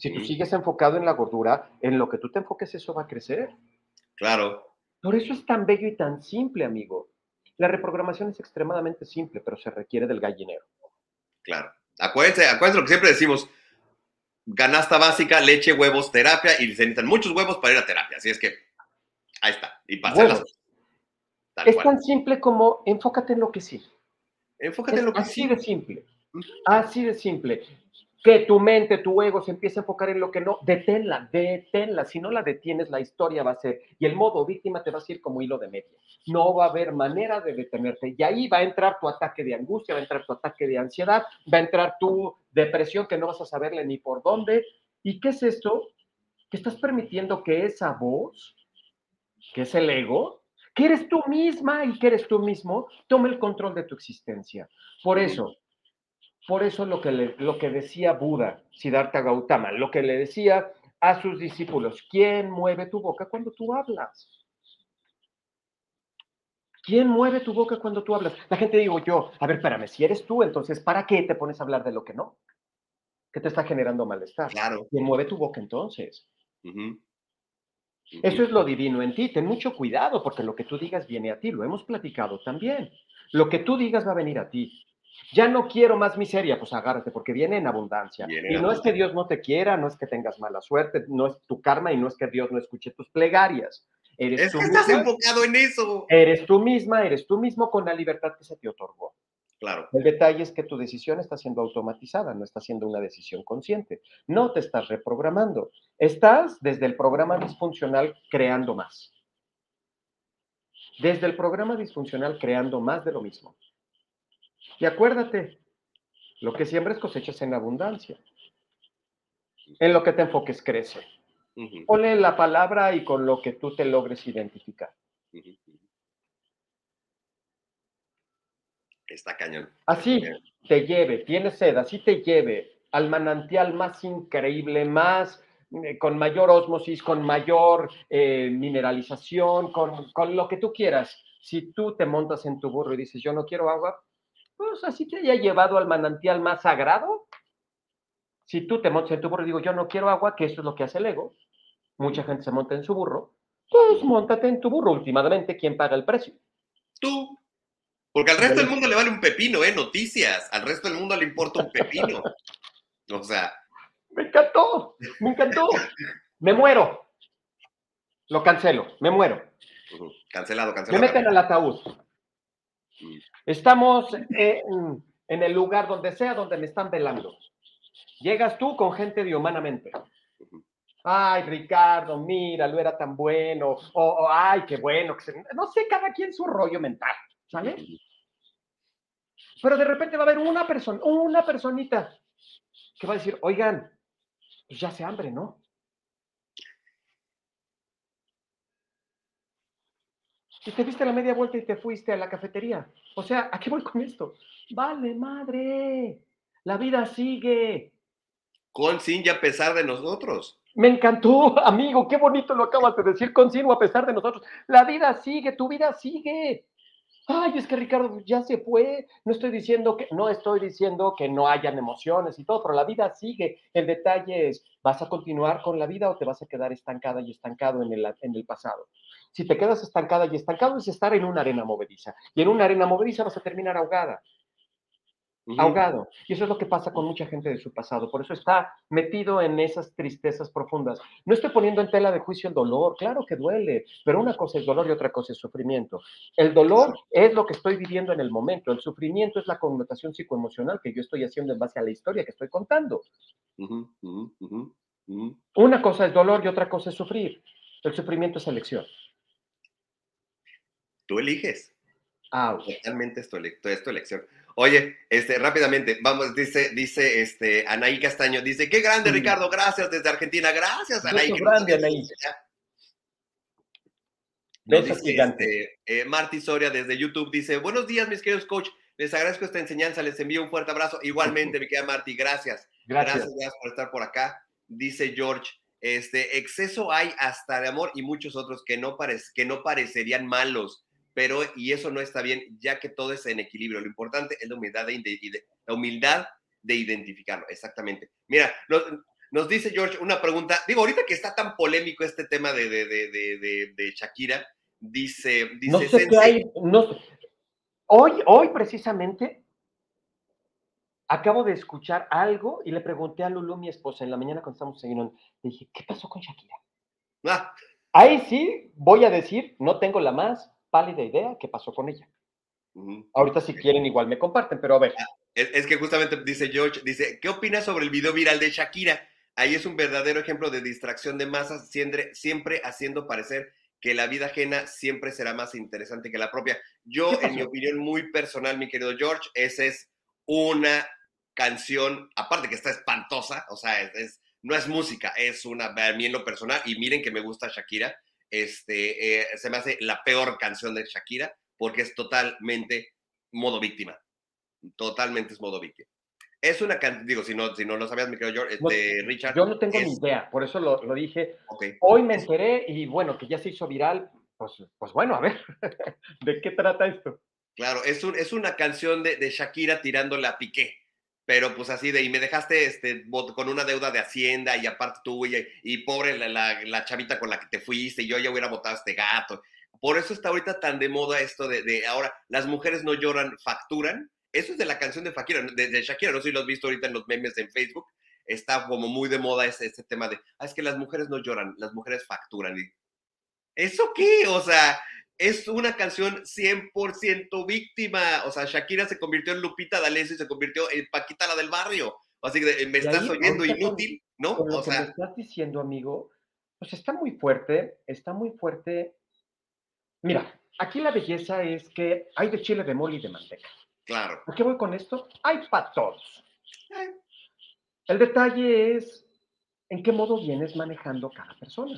Si tú sigues enfocado en la gordura, en lo que tú te enfoques, eso va a crecer. Claro. Por eso es tan bello y tan simple, amigo. La reprogramación es extremadamente simple, pero se requiere del gallinero. Claro. Acuérdense, acuérdense lo que siempre decimos. Ganasta básica, leche, huevos, terapia, y se necesitan muchos huevos para ir a terapia. Así es que ahí está. Y pasa es tan simple como enfócate en lo que sí. Enfócate en lo que así de simple. Así de simple. Que tu mente, tu ego se empiece a enfocar en lo que no, deténla, deténla. Si no la detienes, la historia va a ser, y el modo víctima te va a ir como hilo de media. No va a haber manera de detenerte. Y ahí va a entrar tu ataque de angustia, va a entrar tu ataque de ansiedad, va a entrar tu depresión que no vas a saberle ni por dónde. ¿Y qué es esto? Que estás permitiendo que esa voz, que es el ego, que eres tú misma y que eres tú mismo, toma el control de tu existencia. Por eso, por eso lo que, lo que decía Buda, Siddhartha Gautama, lo que le decía a sus discípulos, ¿quién mueve tu boca cuando tú hablas? ¿Quién mueve tu boca cuando tú hablas? La gente digo yo, a ver, espérame, si eres tú, entonces, ¿para qué te pones a hablar de lo que no? ¿Qué te está generando malestar? Claro. ¿Quién mueve tu boca entonces? Eso es lo divino en ti. Ten mucho cuidado porque lo que tú digas viene a ti. Lo hemos platicado también. Lo que tú digas va a venir a ti. Ya no quiero más miseria, pues agárrate porque viene en abundancia. y no es que Dios no te quiera, no es que tengas mala suerte, no es tu karma y no es que Dios no escuche tus plegarias. Eres es que estás enfocado en eso. Eres tú misma, eres tú mismo con la libertad que se te otorgó. Claro. El detalle es que tu decisión está siendo automatizada, no está siendo una decisión consciente. No te estás reprogramando. Estás desde el programa disfuncional creando más. Desde el programa disfuncional creando más de lo mismo. Y acuérdate, lo que siembres cosechas en abundancia. En lo que te enfoques crece. Ponle la palabra y con lo que tú te logres identificar. Está cañón. Así te lleve, tienes sed, así te lleve al manantial más increíble, más eh, con mayor osmosis, con mayor eh, mineralización, con, con, lo que tú quieras. Si tú te montas en tu burro y dices, yo no quiero agua, pues así te haya llevado al manantial más sagrado, Si tú te montas en tu burro y digo, yo no quiero agua, que eso es lo que hace el ego, mucha gente se monta en su burro, pues montate en tu burro. Últimamente, ¿quién paga el precio? Tú. Porque al resto del mundo le vale un pepino, ¿eh? Noticias. Al resto del mundo le importa un pepino. O sea. Me encantó, me encantó. Me muero. Lo cancelo, me muero. Cancelado, cancelado. Me meten al ataúd. Mm. Estamos en, en, el lugar donde sea, donde me están velando. Llegas tú con gente de humanamente. Ay, Ricardo, mira, lo era tan bueno. O, ay, qué bueno. No sé, cada quien su rollo mental. ¿Sale? Pero de repente va a haber una persona, una personita que va a decir, oigan, pues ya se hambre, ¿no? Y te diste la media vuelta y te fuiste a la cafetería. O sea, ¿a qué voy con esto? Vale, madre. La vida sigue. Con, sin y a pesar de nosotros. Me encantó, amigo. Qué bonito lo acabas de decir. Con, sin o a pesar de nosotros. La vida sigue, tu vida sigue. Ay, es que Ricardo ya se fue. No estoy diciendo que, no estoy diciendo que no hayan emociones y todo, pero la vida sigue. El detalle es, ¿vas a continuar con la vida o te vas a quedar estancada y estancado en el, en el pasado? Si te quedas estancada y estancado es estar en una arena movediza. Y en una arena movediza vas a terminar ahogada. Ahogado. Y eso es lo que pasa con mucha gente de su pasado. Por eso está metido en esas tristezas profundas. No estoy poniendo en tela de juicio el dolor. Claro que duele, pero una cosa es dolor y otra cosa es sufrimiento. El dolor es lo que estoy viviendo en el momento. El sufrimiento es la connotación psicoemocional que yo estoy haciendo en base a la historia que estoy contando. Una cosa es dolor y otra cosa es sufrir. El sufrimiento es elección. Tú eliges. Ah, Realmente es tu, elección. Oye, este, rápidamente, vamos, dice, dice, este, Anaí Castaño, dice, qué grande, Ricardo, gracias desde Argentina, gracias, Anaí. Qué grande, Anaí. Besos Este, eh, Marty Soria desde YouTube dice, buenos días, mis queridos coach, les agradezco esta enseñanza, les envío un fuerte abrazo. Igualmente, mi querida Marty, gracias. Gracias. Gracias, por estar por acá. Dice George, este, exceso hay hasta de amor y muchos otros que no, que no parecerían malos pero y eso no está bien, ya que todo es en equilibrio. Lo importante es la humildad de, la humildad de identificarlo, exactamente. Mira, nos, dice George una pregunta, digo, ahorita que está tan polémico este tema de, de Shakira, dice, dice... No sé qué hay, hoy, hoy precisamente acabo de escuchar algo y le pregunté a Lulu, mi esposa, en la mañana cuando estamos siguiendo, le dije, ¿qué pasó con Shakira? Ah. Ahí sí voy a decir, no tengo la más pálida idea qué pasó con ella. Ahorita si quieren igual me comparten, pero a ver. Ah, es, que justamente dice George, dice, ¿qué opinas sobre el video viral de Shakira? Ahí es un verdadero ejemplo de distracción de masas, siempre, siempre haciendo parecer que la vida ajena siempre será más interesante que la propia. Yo, en mi opinión muy personal, mi querido George, esa es una canción, aparte que está espantosa, o sea, es, no es música, es una, a mí en lo personal, y miren que me gusta Shakira, este, eh, se me hace la peor canción de Shakira porque es totalmente modo víctima. Totalmente es modo víctima. Es una canción, digo, si no, si no lo sabías, mi querido George, este, Richard. Yo no tengo ni idea, por eso lo, lo dije. Hoy me enteré y bueno, que ya se hizo viral, pues, pues bueno, a ver, ¿de qué trata esto? Claro, es, un, es una canción de, de Shakira tirando la Piqué pero pues así de, y me dejaste este, con una deuda de Hacienda y aparte tú, y, pobre la, chavita con la que te fuiste, y yo ya hubiera votado a este gato. Por eso está ahorita tan de moda esto de, ahora, las mujeres no lloran, facturan. Eso es de la canción de Shakira, de, Shakira, no sé si lo has visto ahorita en los memes en Facebook. Está como muy de moda ese, ese tema de, ah, es que las mujeres no lloran, las mujeres facturan. ¿Eso qué? O sea, es una canción 100% víctima. O sea, Shakira se convirtió en Lupita D'Alessio y se convirtió en Paquita la del barrio. Así que me estás oyendo inútil, ¿no? o sea, me estás diciendo, amigo, pues está muy fuerte, está muy fuerte. Mira, aquí la belleza es que hay de chile de mole y de manteca. Claro. ¿A qué voy con esto? Hay para todos. El detalle es en qué modo vienes manejando cada persona.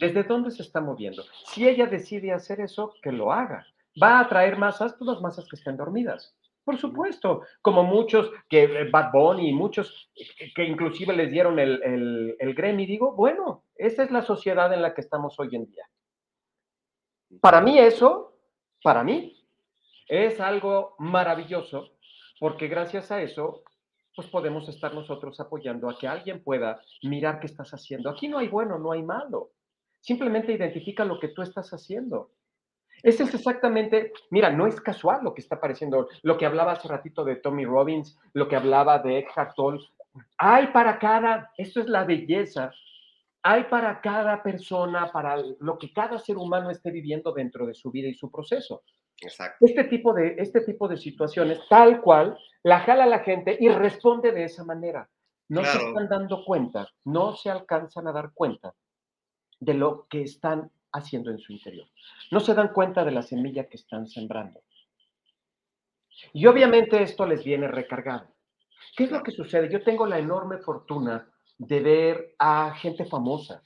¿Desde dónde se está moviendo? Si ella decide hacer eso, que lo haga. ¿Va a atraer masas? Pues las masas que estén dormidas. Por supuesto, como muchos, que eh, Bad Bunny y muchos que inclusive les dieron el, el, el Grammy, digo, bueno, esa es la sociedad en la que estamos hoy en día. Para mí eso, para mí, es algo maravilloso, porque gracias a eso pues podemos estar nosotros apoyando a que alguien pueda mirar qué estás haciendo. Aquí no hay bueno, no hay malo. Simplemente identifica lo que tú estás haciendo. Ese es exactamente, mira, no es casual lo que está apareciendo, lo que hablaba hace ratito de Tommy Robbins, lo que hablaba de Eckhart Tolle. Hay para cada, esto es la belleza, hay para cada persona, para lo que cada ser humano esté viviendo dentro de su vida y su proceso. Exacto. Este tipo de, este tipo de situaciones, tal cual, la jala la gente y responde de esa manera. No se están dando cuenta, no se alcanzan a dar cuenta de lo que están haciendo en su interior. No se dan cuenta de la semilla que están sembrando. Y obviamente esto les viene recargado. ¿Qué es lo que sucede? Yo tengo la enorme fortuna de ver a gente famosa.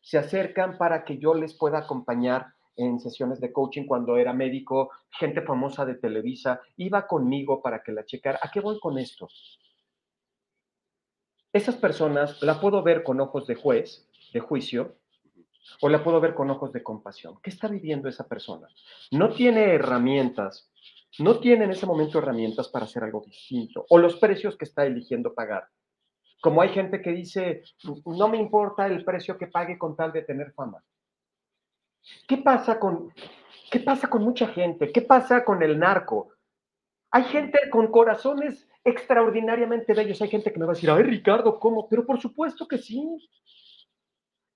Se acercan para que yo les pueda acompañar en sesiones de coaching cuando era médico, gente famosa de Televisa, iba conmigo para que la checara. ¿A qué voy con esto? Esas personas la puedo ver con ojos de juez, de juicio, o la puedo ver con ojos de compasión. ¿Qué está viviendo esa persona? No tiene herramientas, no tiene en ese momento herramientas para hacer algo distinto, o los precios que está eligiendo pagar. Como hay gente que dice, no me importa el precio que pague con tal de tener fama. ¿Qué pasa con, qué pasa con mucha gente? ¿Qué pasa con el narco? Hay gente con corazones extraordinariamente bellos. Hay gente que me va a decir, ay, Ricardo, ¿cómo? Pero por supuesto que sí.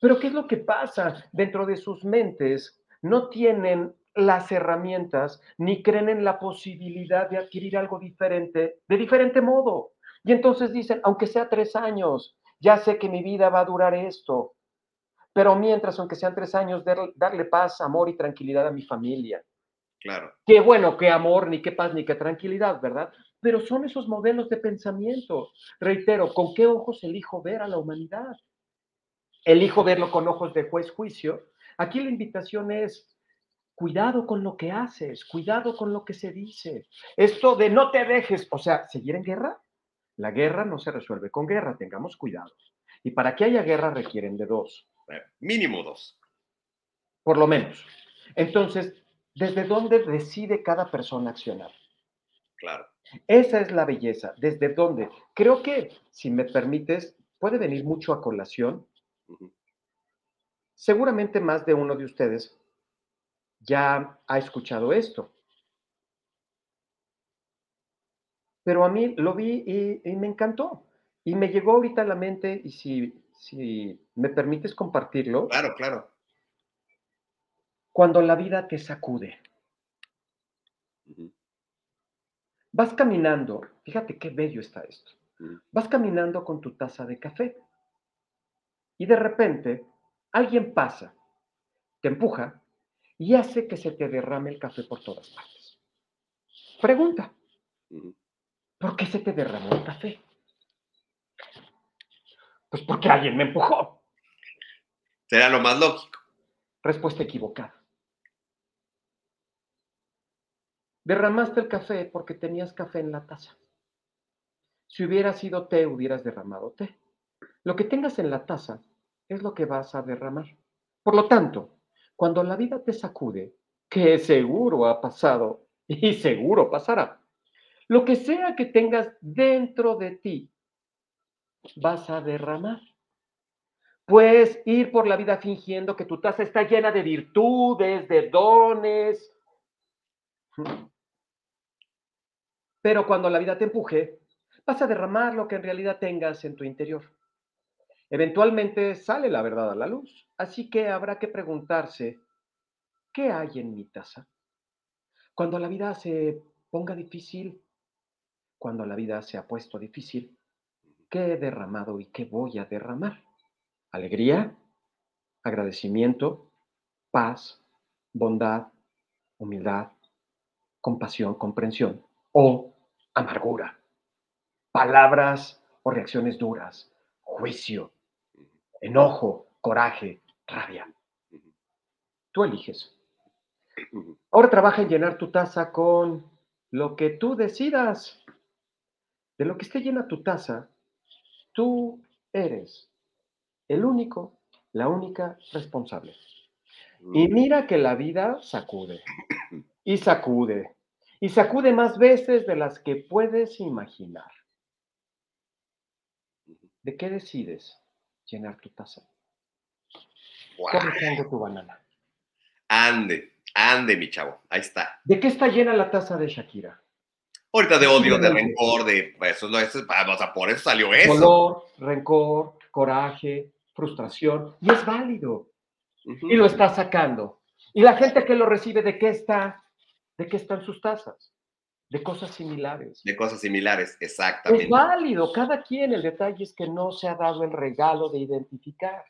Pero ¿qué es lo que pasa? Dentro de sus mentes no tienen las herramientas ni creen en la posibilidad de adquirir algo diferente, de diferente modo. Y entonces dicen, aunque sea tres años, ya sé que mi vida va a durar esto. Pero mientras, aunque sean tres años, dar- darle paz, amor y tranquilidad a mi familia. Claro. Qué bueno, qué amor, ni qué paz, ni qué tranquilidad, ¿verdad? Pero son esos modelos de pensamiento. Reitero, ¿con qué ojos elijo ver a la humanidad? Elijo verlo con ojos de juez juicio. Aquí la invitación es, cuidado con lo que haces, cuidado con lo que se dice. Esto de no te dejes, o sea, seguir en guerra. La guerra no se resuelve con guerra, tengamos cuidado. Y para que haya guerra requieren de dos Mínimo dos. por lo menos. Entonces, ¿desde dónde decide cada persona accionar? Claro. Esa es la belleza. ¿Desde dónde? Creo que, si me permites, puede venir mucho a colación. Seguramente más de uno de ustedes ya ha escuchado esto. Pero a mí lo vi y, y me encantó. Y me llegó ahorita a la mente, y si, si me permites compartirlo, Claro, claro. cuando la vida te sacude. Vas caminando, fíjate qué bello está esto. Vas caminando con tu taza de café y de repente alguien pasa, te empuja y hace que se te derrame el café por todas partes. Pregunta. ¿por qué se te derramó el café? Pues porque alguien me empujó. Será lo más lógico. Respuesta equivocada. Derramaste el café porque tenías café en la taza. Si hubiera sido té, hubieras derramado té. Lo que tengas en la taza es lo que vas a derramar. Por lo tanto, cuando la vida te sacude, que seguro ha pasado y seguro pasará, lo que sea que tengas dentro de ti, vas a derramar. Puedes ir por la vida fingiendo que tu taza está llena de virtudes, de dones. Pero cuando la vida te empuje, vas a derramar lo que en realidad tengas en tu interior. Eventualmente sale la verdad a la luz, así que habrá que preguntarse, ¿qué hay en mi taza? Cuando la vida se ponga difícil, cuando la vida se ha puesto difícil, ¿qué he derramado y qué voy a derramar? Alegría, agradecimiento, paz, bondad, humildad, compasión, comprensión o amargura, palabras o reacciones duras, juicio, enojo, coraje, rabia. Tú eliges. Ahora trabaja en llenar tu taza con lo que tú decidas. De lo que esté llena tu taza, tú eres el único, la única responsable. Y mira que la vida sacude y sacude y sacude más veces de las que puedes imaginar. ¿De qué decides llenar tu taza? Guau. ¿Cómo tengo tu banana? Ande, ande, mi chavo. Ahí está. ¿De qué está llena la taza de Shakira? Ahorita de odio, de rencor, de. pues, Eso, eso, es- o sea, por eso salió eso. Dolor, rencor, coraje, frustración. Y es válido. Y lo está sacando. Y la gente que lo recibe, ¿de qué está? ¿De qué están sus tazas? De cosas similares. De cosas similares, Es exactamente. válido, cada quien. El detalle es que no se ha dado el regalo de identificar.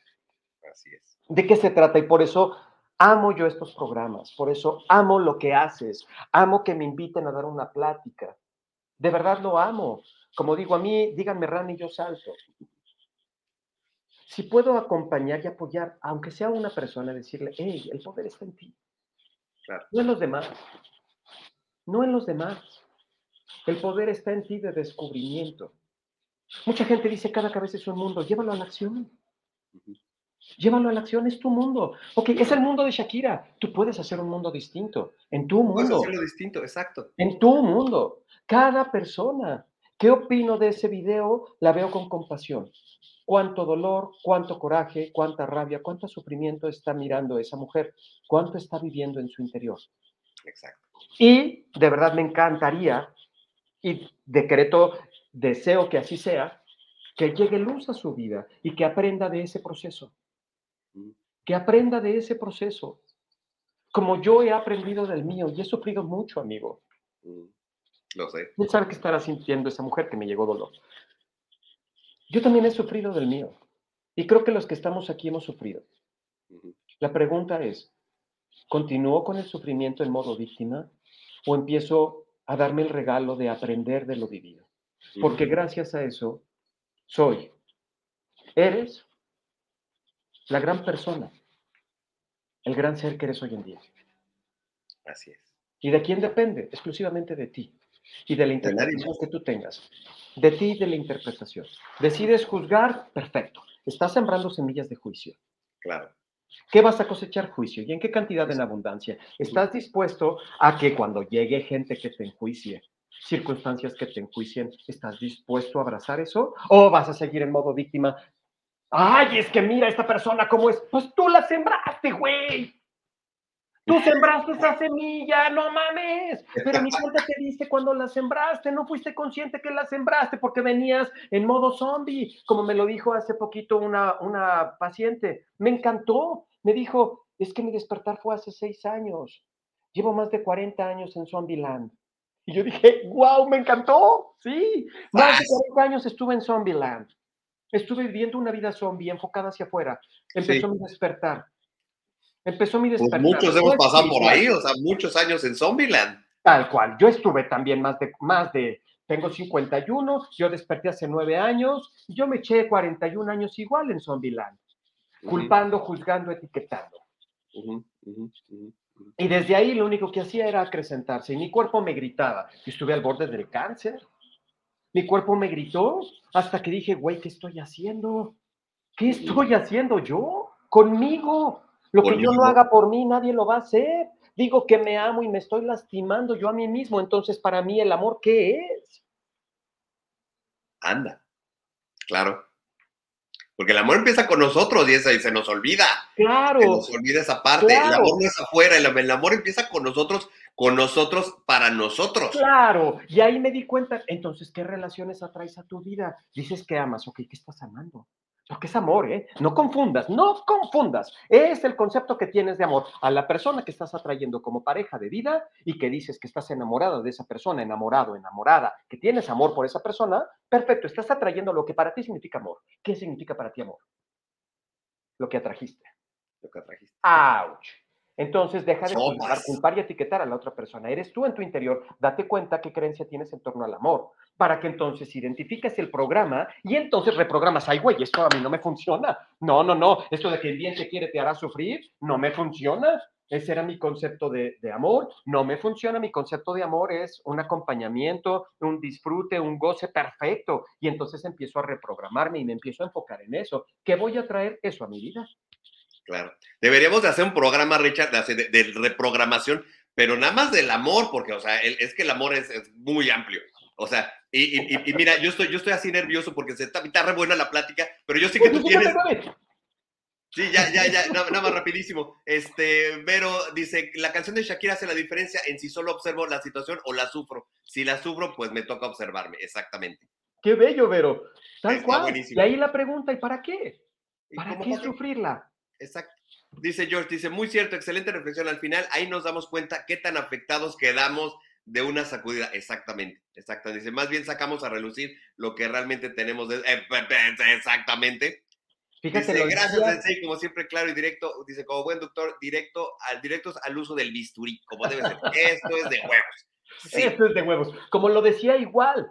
Así es. ¿De qué se trata? Y por eso amo yo estos programas, por eso amo lo que haces, amo que me inviten a dar una plática. De verdad lo amo. Como digo, a mí, díganme Ran y yo salto. Si puedo acompañar y apoyar, aunque sea una persona, decirle, hey, el poder está en ti, Claro. no en los demás, no en los demás. El poder está en ti de descubrimiento. Mucha gente dice, cada cabeza es un mundo, llévalo a la acción. Llévalo a la acción, es tu mundo. Ok, es el mundo de Shakira. Tú puedes hacer un mundo distinto, en tu Puedes mundo, hacerlo distinto, exacto. en tu mundo. Cada persona. ¿Qué opino de ese video? La veo con compasión. Cuánto dolor, cuánto coraje, cuánta rabia, cuánto sufrimiento está mirando esa mujer, cuánto está viviendo en su interior. Exacto. Y de verdad me encantaría, y decreto, deseo que así sea, que llegue luz a su vida y que aprenda de ese proceso Ujú. que aprenda de ese proceso, como yo he aprendido del mío y he sufrido mucho, amigo. Ujú. Lo sé. ¿Quién sabe qué estará sintiendo esa mujer que me llegó dolor? Yo también he sufrido del mío y creo que los que estamos aquí hemos sufrido. La pregunta es, ¿continúo con el sufrimiento en modo víctima o empiezo a darme el regalo de aprender de lo vivido? Porque gracias a eso soy, eres la gran persona, el gran ser que eres hoy en día. Así es. ¿Y de quién depende? Exclusivamente de ti y de la interpretación que tú tengas. De ti y de la interpretación. ¿Decides juzgar? Perfecto. Estás sembrando semillas de juicio. Claro. ¿Qué vas a cosechar juicio? ¿Y en qué cantidad en abundancia? ¿Estás dispuesto a que cuando llegue gente que te enjuicie, circunstancias que te enjuicien, ¿estás dispuesto a abrazar eso? ¿O vas a seguir en modo víctima? Ay, es que mira esta persona cómo es. Pues tú la sembraste, güey. Tú sembraste esa semilla, no mames. Pero ni cuenta te diste cuando la sembraste, no fuiste consciente que la sembraste porque venías en modo zombie, como me lo dijo hace poquito una, una paciente. Me encantó. Me dijo, es que mi despertar fue hace seis años. Llevo más de 40 años en Zombieland. Y yo dije, wow, me encantó. Sí, más de 40 años estuve en Zombieland. Estuve viviendo una vida zombie enfocada hacia afuera. Empezó Sí. mi despertar. Empezó mi Pues despertar. muchos hemos pasado por ahí, o sea, muchos años en Zombieland. Tal cual. Yo estuve también más de, más de, tengo 51, yo desperté hace nueve años, yo me eché 41 años igual en Zombieland, Ujú, culpando, juzgando, etiquetando. ujú, ujú, ujú, ujú. Y desde ahí lo único que hacía era acrecentarse y mi cuerpo me gritaba. Yo estuve al borde del cáncer. Mi cuerpo me gritó hasta que dije, güey, ¿qué estoy haciendo? ¿Qué estoy haciendo yo? Conmigo. Lo que yo no haga por mí, nadie lo va a hacer. Digo que me amo y me estoy lastimando yo a mí mismo. Entonces, para mí, el amor, ¿qué es? Anda. Claro. Porque el amor empieza con nosotros y, esa, y se nos olvida. Claro, Se nos olvida esa parte. El amor no es afuera, el, el amor empieza con nosotros, con nosotros, para nosotros. claro. Y ahí me di cuenta, entonces, ¿qué relaciones atraes a tu vida? Dices que amas, ok, ¿qué estás amando? Porque es amor, ¿eh? No confundas, no confundas. Es el concepto que tienes de amor a la persona que estás atrayendo como pareja de vida y que dices que estás enamorado de esa persona, enamorado, enamorada, que tienes amor por esa persona. Perfecto, estás atrayendo lo que para ti significa amor. ¿Qué significa para ti amor? Lo que atrajiste. Lo que trajiste. ¡Auch! Entonces deja de juzgar, culpar y etiquetar a la otra persona. Eres tú en tu interior. Date cuenta qué creencia tienes en torno al amor. Para que entonces identifiques el programa y entonces reprogramas. Ay, güey, esto a mí no me funciona. No, no, no. Esto de que el bien te quiere te hará sufrir, no me funciona. Ese era mi concepto de, amor. No me funciona. Mi concepto de amor es un acompañamiento, un disfrute, un goce perfecto. Y entonces empiezo a reprogramarme y me empiezo a enfocar en eso. ¿Qué voy a traer eso a mi vida? Claro. Deberíamos de hacer un programa, Richard, de, reprogramación, pero nada más del amor, porque, o sea, es que el amor es muy amplio. O sea, y, mira, yo estoy, yo estoy así nervioso porque se está, está re buena la plática, pero yo sé que tú tienes... Sí, ya, ya, ya, nada, más rapidísimo. Este, Vero dice, la canción de Shakira hace la diferencia en si solo observo la situación o la sufro. Si la sufro, pues me toca observarme, exactamente. Qué bello, Vero. Tal cual. Y ahí la pregunta, ¿y para qué? ¿Para qué sufrirla? Exacto. Dice George, dice, muy cierto, excelente reflexión. Al final, ahí nos damos cuenta qué tan afectados quedamos de una sacudida. Exactamente, exactamente. Dice, más bien sacamos a relucir lo que realmente tenemos. De... Eh, exactamente. Fíjate, dice, gracias, Sensei, como siempre, claro y directo. Dice, como buen doctor, directo al, directos al uso del bisturí, como debe ser. Esto es de huevos. Esto es de huevos. Como lo decía igual,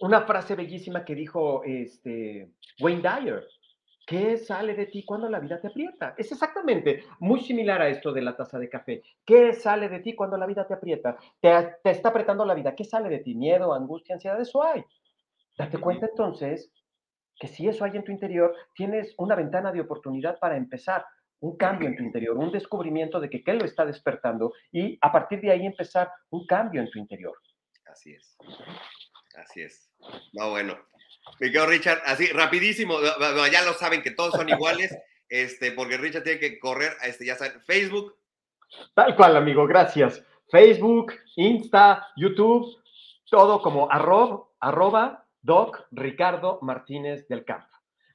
una frase bellísima que dijo este, Wayne Dyer. ¿Qué sale de ti cuando la vida te aprieta? Es exactamente muy similar a esto de la taza de café. ¿Qué sale de ti cuando la vida te aprieta? Te, te está apretando la vida. ¿Qué sale de ti? Miedo, angustia, ansiedad, eso hay. Date cuenta entonces que si eso hay en tu interior, tienes una ventana de oportunidad para empezar un cambio en tu interior, un descubrimiento de que qué lo está despertando y a partir de ahí empezar un cambio en tu interior. Así es. Así es. No, bueno. Miguel Richard, así, rapidísimo, ya lo saben que todos son iguales, este, porque Richard tiene que correr, este, ya saben, Facebook. Tal cual, amigo, gracias. Facebook, Insta, YouTube, todo como arroba, arroba Doc Ricardo Martínez del Campo.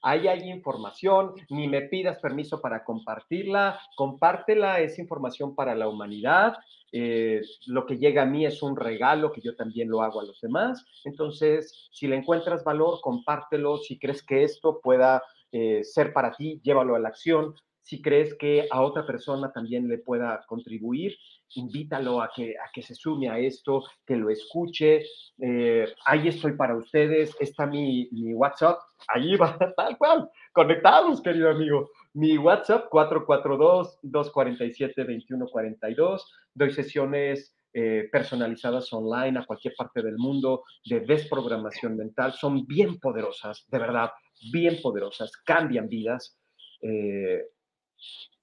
Ahí hay información, ni me pidas permiso para compartirla, compártela, es información para la humanidad. Eh, lo que llega a mí es un regalo que yo también lo hago a los demás. Entonces, si le encuentras valor, compártelo. Si crees que esto pueda eh, ser para ti, llévalo a la acción. Si crees que a otra persona también le pueda contribuir, invítalo a que, a que se sume a esto, que lo escuche. Eh, ahí estoy para ustedes. Está mi, mi WhatsApp. Ahí va, tal cual. Conectados, querido amigo. Mi WhatsApp 442-247-2142. Doy sesiones eh, personalizadas online a cualquier parte del mundo de desprogramación mental. Son bien poderosas, de verdad, bien poderosas. Cambian vidas. Eh,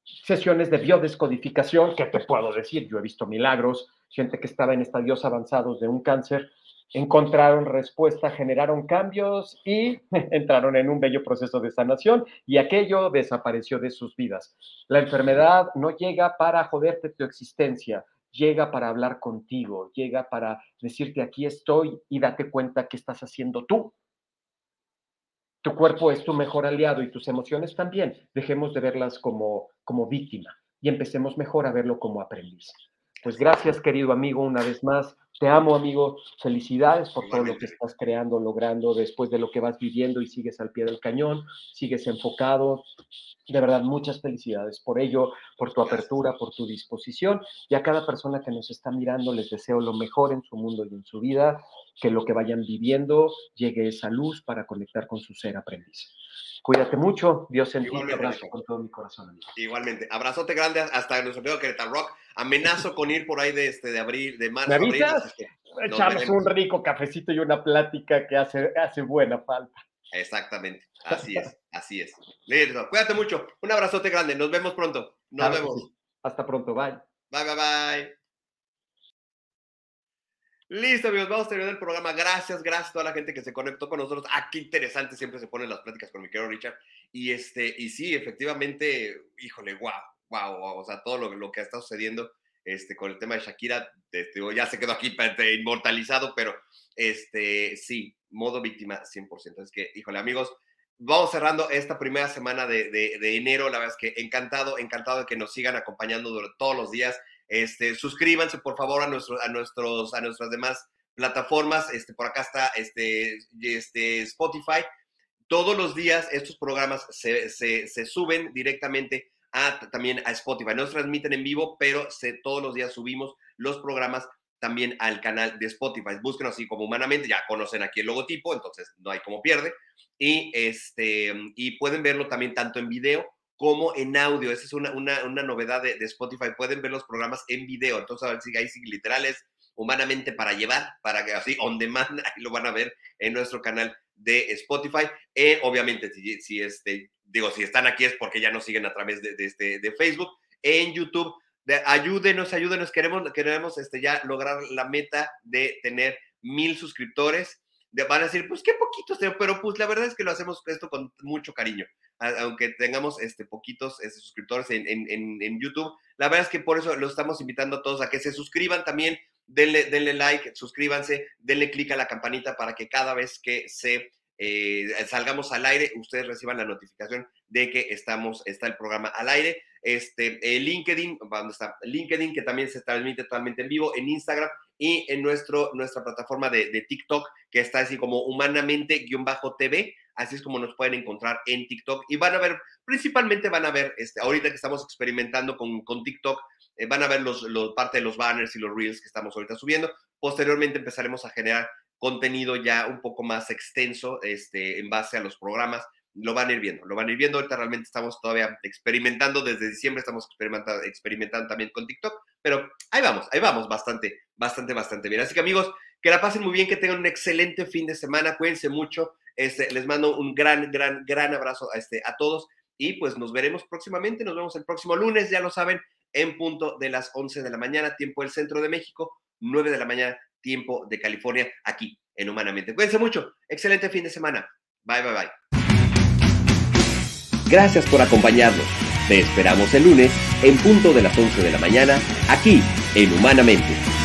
sesiones de biodescodificación, que te puedo decir, yo he visto milagros, gente que estaba en estadios avanzados de un cáncer, encontraron respuesta, generaron cambios y entraron en un bello proceso de sanación y aquello desapareció de sus vidas. La enfermedad no llega para joderte tu existencia, llega para hablar contigo, llega para decirte aquí estoy y date cuenta qué estás haciendo tú tu cuerpo es tu mejor aliado y tus emociones también. Dejemos de verlas como, como víctima y empecemos mejor a verlo como aprendiz. Pues gracias, querido amigo, una vez más. Te amo, amigo. Felicidades por todo lo que estás creando, logrando después de lo que vas viviendo y sigues al pie del cañón, sigues enfocado. De verdad, muchas felicidades por ello, por tu apertura, por tu disposición. Y a cada persona que nos está mirando les deseo lo mejor en su mundo y en su vida, que lo que vayan viviendo llegue esa luz para conectar con su ser aprendiz. Cuídate mucho, Dios en ti, abrazo con todo mi corazón. Amigo. Igualmente, abrazote grande hasta nuestro amigo Querétaro Rock. Amenazo con ir por ahí de, este, de abril, de marzo. ¿Me avisas? Echamos un rico cafecito y una plática que hace, hace buena falta. Exactamente, así es, así es. Listo, cuídate mucho. Un abrazote grande, nos vemos pronto. Nos vemos. Hasta pronto, bye. Bye, bye, bye. Listo, amigos, vamos a terminar el programa. Gracias, gracias a toda la gente que se conectó con nosotros. Ah, qué interesante siempre se ponen las pláticas con mi querido Richard. Y, este, y sí, efectivamente, híjole, guau, wow, wow, o sea, todo lo, lo que está sucediendo este, con el tema de Shakira, este, ya se quedó aquí inmortalizado, pero este, sí, modo víctima 100%. Es que, híjole, amigos, vamos cerrando esta primera semana de, de, enero. La verdad es que encantado, encantado de que nos sigan acompañando todos los días. Este, suscríbanse, por favor, a, nuestro, a, nuestros, a nuestras demás plataformas. Este, por acá está este, este, Spotify. Todos los días estos programas se, se suben directamente también a Spotify. No se transmiten en vivo, pero se, todos los días subimos los programas también al canal de Spotify. Búsquenos así como humanamente, ya conocen aquí el logotipo, entonces no hay como pierde. Y, este, y pueden verlo también tanto en video como en audio. Esa es una, una, una novedad de, Spotify. Pueden ver los programas en video. Entonces, a ver si sí, literales humanamente para llevar, para que así on demand, ahí lo van a ver en nuestro canal de Spotify. Eh, obviamente, si, si, este, digo, si están aquí es porque ya nos siguen a través de, de, este, de Facebook, en YouTube. De, ayúdenos, ayúdenos, queremos, queremos este, ya lograr la meta de tener mil suscriptores. van a decir, pues qué poquitos, pero pues la verdad es que lo hacemos esto con mucho cariño. Aunque tengamos este, poquitos este, suscriptores en, en, en, YouTube, la verdad es que por eso los estamos invitando a todos a que se suscriban también, denle, denle like, suscríbanse, denle click a la campanita para que cada vez que se eh, salgamos al aire, ustedes reciban la notificación de que estamos, está el programa al aire. Este, LinkedIn, ¿dónde está? LinkedIn, que también se transmite totalmente en vivo, en Instagram y en nuestro, nuestra plataforma de, TikTok, que está así como humanamente-tv. Así es como nos pueden encontrar en TikTok. Y van a ver, principalmente van a ver, este, ahorita que estamos experimentando con, con TikTok, eh, van a ver los, los, parte de los banners y los reels que estamos ahorita subiendo. Posteriormente empezaremos a generar contenido ya un poco más extenso este, en base a los programas. Lo van a ir viendo, lo van a ir viendo. Ahorita realmente estamos todavía experimentando, desde diciembre estamos experimentando, experimentando también con TikTok, pero ahí vamos, ahí vamos, bastante, bastante, bastante bien. Así que amigos, que la pasen muy bien, que tengan un excelente fin de semana, cuídense mucho. Este, les mando un gran, gran, gran abrazo a, este, a todos y pues nos veremos próximamente, nos vemos el próximo lunes, ya lo saben, en punto de las 11 de la mañana, tiempo del centro de México, 9 de la mañana, tiempo de California, aquí en Humanamente. Cuídense mucho. Excelente fin de semana. Bye, bye, bye. Gracias por acompañarnos. Te esperamos el lunes en punto de las 11 de la mañana, aquí en Humanamente.